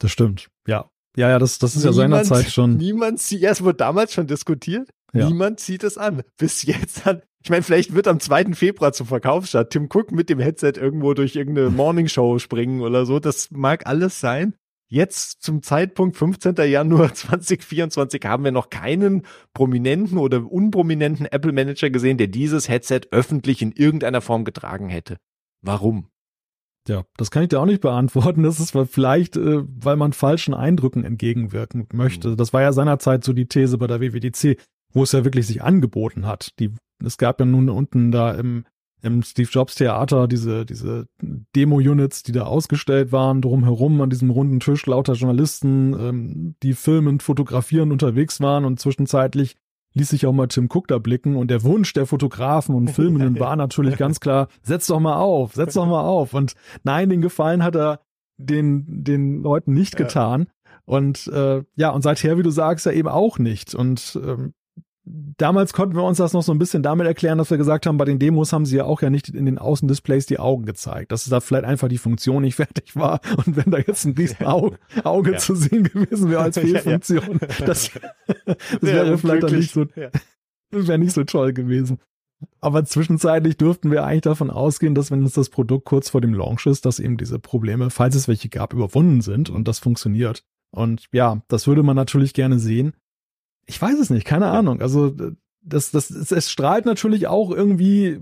Das stimmt, ja. Ja, ja, das, das ist niemand, ja seinerzeit schon. Niemand sieht, ja, es wurde damals schon diskutiert. Ja. Niemand zieht es an. Bis jetzt hat, ich meine, vielleicht wird am 2. Februar zum Verkauf statt Tim Cook mit dem Headset irgendwo durch irgendeine Morning Show springen oder so. Das mag alles sein. Jetzt zum Zeitpunkt 15. Januar 2024 haben wir noch keinen prominenten oder unprominenten Apple Manager gesehen, der dieses Headset öffentlich in irgendeiner Form getragen hätte. Warum? Ja, das kann ich dir auch nicht beantworten. Das ist vielleicht, äh, weil man falschen Eindrücken entgegenwirken möchte. Mhm. Das war ja seinerzeit so die These bei der WWDC, wo es ja wirklich sich angeboten hat. Die, es gab ja nun unten da im im Steve Jobs Theater diese, diese Demo-Units, die da ausgestellt waren, drumherum an diesem runden Tisch lauter Journalisten, ähm, die filmend, fotografieren unterwegs waren und zwischenzeitlich ließ sich auch mal Tim Cook da blicken und der Wunsch der Fotografen und Filmenden war natürlich ganz klar, setz doch mal auf, setz doch mal auf und nein, den Gefallen hat er den, den Leuten nicht getan. Und äh, ja, und seither, wie du sagst, ja eben auch nicht. Und ähm, damals konnten wir uns das noch so ein bisschen damit erklären, dass wir gesagt haben, bei den Demos haben sie ja auch ja nicht in den Außendisplays die Augen gezeigt, dass da vielleicht einfach die Funktion nicht fertig war und wenn da jetzt ein riesen Auge, Auge ja. zu sehen gewesen wäre als Fehlfunktion, ja, ja. das, das wäre vielleicht dann nicht so, wäre nicht so toll gewesen. Aber zwischenzeitlich dürften wir eigentlich davon ausgehen, dass wenn uns das Produkt kurz vor dem Launch ist, dass eben diese Probleme, falls es welche gab, überwunden sind und das funktioniert. Und ja, das würde man natürlich gerne sehen. Ich weiß es nicht, keine Ahnung. Also das, das, es strahlt natürlich auch irgendwie,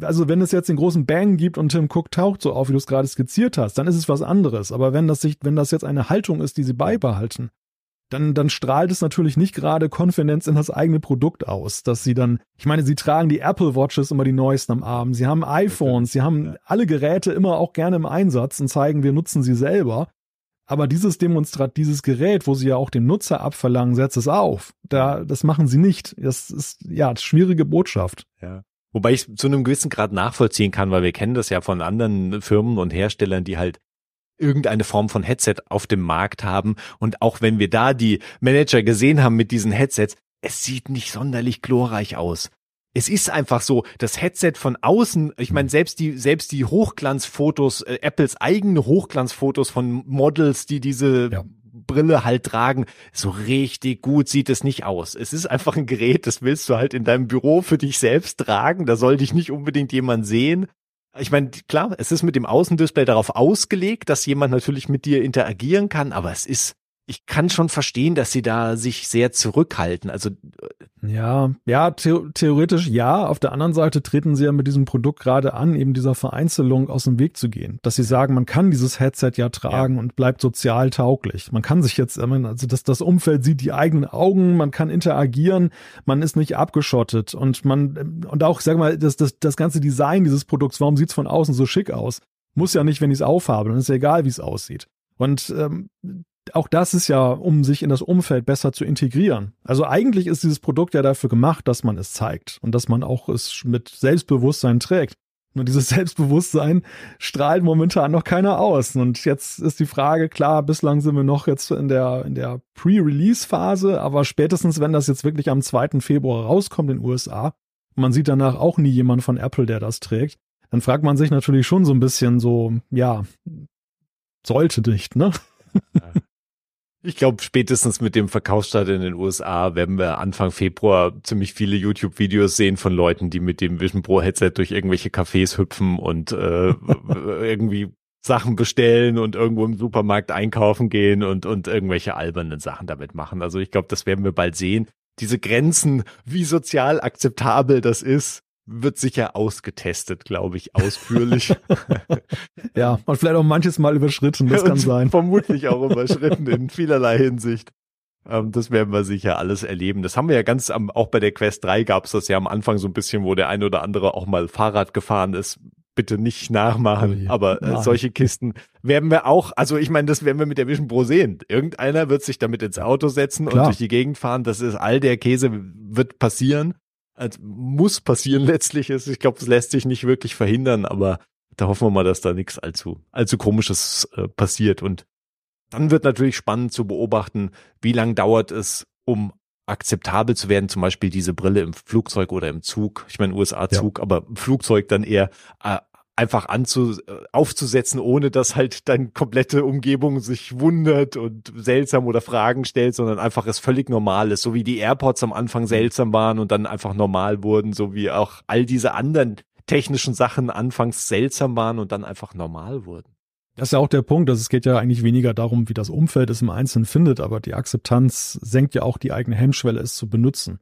also wenn es jetzt den großen Bang gibt und Tim Cook taucht so auf, wie du es gerade skizziert hast, dann ist es was anderes. Aber wenn das sich, wenn das jetzt eine Haltung ist, die sie beibehalten, dann, dann strahlt es natürlich nicht gerade Konfidenz in das eigene Produkt aus, dass sie dann, ich meine, sie tragen die Apple Watches immer die neuesten am Arm, sie haben iPhones, sie haben alle Geräte immer auch gerne im Einsatz und zeigen, wir nutzen sie selber. Aber dieses Demonstrat, dieses Gerät, wo sie ja auch dem Nutzer abverlangen, setzt es auf. Da, das machen sie nicht. Das ist, ja, schwierige Botschaft. Ja. Wobei ich zu einem gewissen Grad nachvollziehen kann, weil wir kennen das ja von anderen Firmen und Herstellern, die halt irgendeine Form von Headset auf dem Markt haben. Und auch wenn wir da die Manager gesehen haben mit diesen Headsets, es sieht nicht sonderlich glorreich aus. Es ist einfach so, das Headset von außen, ich meine, selbst die, selbst die Hochglanzfotos, äh, Apples eigene Hochglanzfotos von Models, die diese ja. Brille halt tragen, so richtig gut sieht es nicht aus. Es ist einfach ein Gerät, das willst du halt in deinem Büro für dich selbst tragen. Da soll dich nicht unbedingt jemand sehen. Ich meine, klar, es ist mit dem Außendisplay darauf ausgelegt, dass jemand natürlich mit dir interagieren kann, aber es ist ich kann schon verstehen, dass sie da sich sehr zurückhalten. Also ja, ja, the theoretisch ja. Auf der anderen Seite treten sie ja mit diesem Produkt gerade an, eben dieser Vereinzelung aus dem Weg zu gehen. Dass sie sagen, man kann dieses Headset ja tragen ja. und bleibt sozial tauglich. Man kann sich jetzt, also das, das Umfeld sieht die eigenen Augen, man kann interagieren, man ist nicht abgeschottet und man, und auch, sag mal, das, das, das ganze Design dieses Produkts, warum sieht's von außen so schick aus? Muss ja nicht, wenn ich es aufhabe, dann ist ja egal, wie es aussieht. Und ähm, auch das ist ja, um sich in das Umfeld besser zu integrieren. Also eigentlich ist dieses Produkt ja dafür gemacht, dass man es zeigt und dass man auch es mit Selbstbewusstsein trägt. Nur dieses Selbstbewusstsein strahlt momentan noch keiner aus. Und jetzt ist die Frage, klar, bislang sind wir noch jetzt in der, in der Pre-Release-Phase, aber spätestens, wenn das jetzt wirklich am 2. Februar rauskommt in den USA, man sieht danach auch nie jemand von Apple, der das trägt, dann fragt man sich natürlich schon so ein bisschen so, ja, sollte nicht, ne? Ich glaube, spätestens mit dem Verkaufsstart in den USA werden wir Anfang Februar ziemlich viele YouTube-Videos sehen von Leuten, die mit dem Vision Pro Headset durch irgendwelche Cafés hüpfen und äh, irgendwie Sachen bestellen und irgendwo im Supermarkt einkaufen gehen und, und irgendwelche albernen Sachen damit machen. Also ich glaube, das werden wir bald sehen. Diese Grenzen, wie sozial akzeptabel das ist, wird sicher ausgetestet, glaube ich, ausführlich. ja, und vielleicht auch manches Mal überschritten, das kann sein. Vermutlich auch überschritten in vielerlei Hinsicht. Ähm, das werden wir sicher alles erleben. Das haben wir ja ganz am, auch bei der Quest 3 gab es das ja am Anfang so ein bisschen, wo der ein oder andere auch mal Fahrrad gefahren ist. Bitte nicht nachmachen, oh aber äh, solche Kisten werden wir auch, also ich meine, das werden wir mit der Vision Pro sehen. Irgendeiner wird sich damit ins Auto setzen Klar. und durch die Gegend fahren. Das ist all der Käse wird passieren also muss passieren letztlich ist. Ich glaube, es lässt sich nicht wirklich verhindern, aber da hoffen wir mal, dass da nichts allzu, allzu komisches äh, passiert. Und dann wird natürlich spannend zu beobachten, wie lang dauert es, um akzeptabel zu werden, zum Beispiel diese Brille im Flugzeug oder im Zug. Ich meine USA-Zug, ja. aber Flugzeug dann eher äh, einfach anzu, äh, aufzusetzen, ohne dass halt deine komplette Umgebung sich wundert und seltsam oder Fragen stellt, sondern einfach es völlig normal ist, so wie die AirPods am Anfang mhm. seltsam waren und dann einfach normal wurden, so wie auch all diese anderen technischen Sachen anfangs seltsam waren und dann einfach normal wurden. Das ist ja auch der Punkt, dass es geht ja eigentlich weniger darum, wie das Umfeld es im Einzelnen findet, aber die Akzeptanz senkt ja auch die eigene Hemmschwelle, es zu benutzen.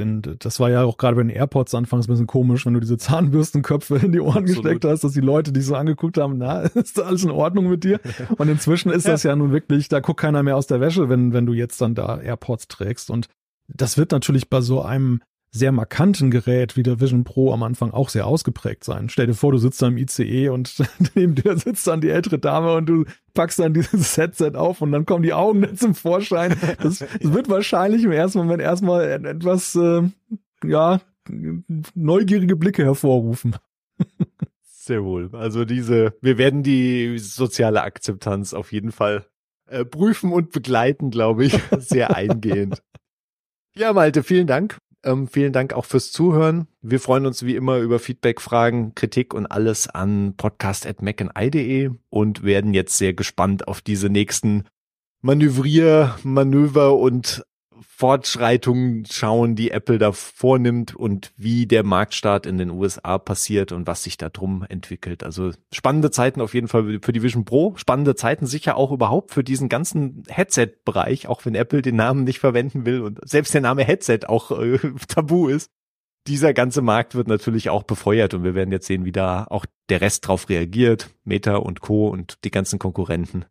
Denn das war ja auch gerade bei den AirPods anfangs ein bisschen komisch, wenn du diese Zahnbürstenköpfe in die Ohren Absolut. gesteckt hast, dass die Leute dich so angeguckt haben, na, ist da alles in Ordnung mit dir? Und inzwischen ist das ja nun wirklich, da guckt keiner mehr aus der Wäsche, wenn, wenn du jetzt dann da AirPods trägst. Und das wird natürlich bei so einem sehr markanten Gerät wie der Vision Pro am Anfang auch sehr ausgeprägt sein. Stell dir vor, du sitzt da im ICE und neben dir sitzt dann die ältere Dame und du packst dann dieses Headset auf und dann kommen die Augen dann zum Vorschein. Das, das wird wahrscheinlich im ersten Moment erstmal etwas, äh, ja, neugierige Blicke hervorrufen. Sehr wohl. Also diese, wir werden die soziale Akzeptanz auf jeden Fall äh, prüfen und begleiten, glaube ich, sehr eingehend. Ja, Malte, vielen Dank ähm, vielen Dank auch fürs Zuhören. Wir freuen uns wie immer über Feedback, Fragen, Kritik und alles an podcast.mcandI.de und werden jetzt sehr gespannt auf diese nächsten Manövrier, Manöver und Fortschreitungen schauen, die Apple da vornimmt und wie der Marktstart in den USA passiert und was sich da drum entwickelt. Also spannende Zeiten auf jeden Fall für die Vision Pro, spannende Zeiten sicher auch überhaupt für diesen ganzen Headset-Bereich, auch wenn Apple den Namen nicht verwenden will und selbst der Name Headset auch äh, tabu ist. Dieser ganze Markt wird natürlich auch befeuert und wir werden jetzt sehen, wie da auch der Rest drauf reagiert, Meta und Co. und die ganzen Konkurrenten.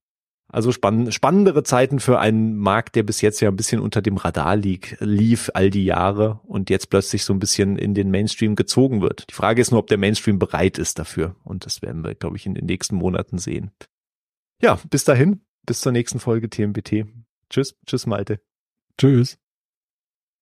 Also spann spannendere Zeiten für einen Markt, der bis jetzt ja ein bisschen unter dem Radar lieg, lief all die Jahre und jetzt plötzlich so ein bisschen in den Mainstream gezogen wird. Die Frage ist nur, ob der Mainstream bereit ist dafür. Und das werden wir, glaube ich, in den nächsten Monaten sehen. Ja, bis dahin, bis zur nächsten Folge TMBT. Tschüss, tschüss Malte. Tschüss.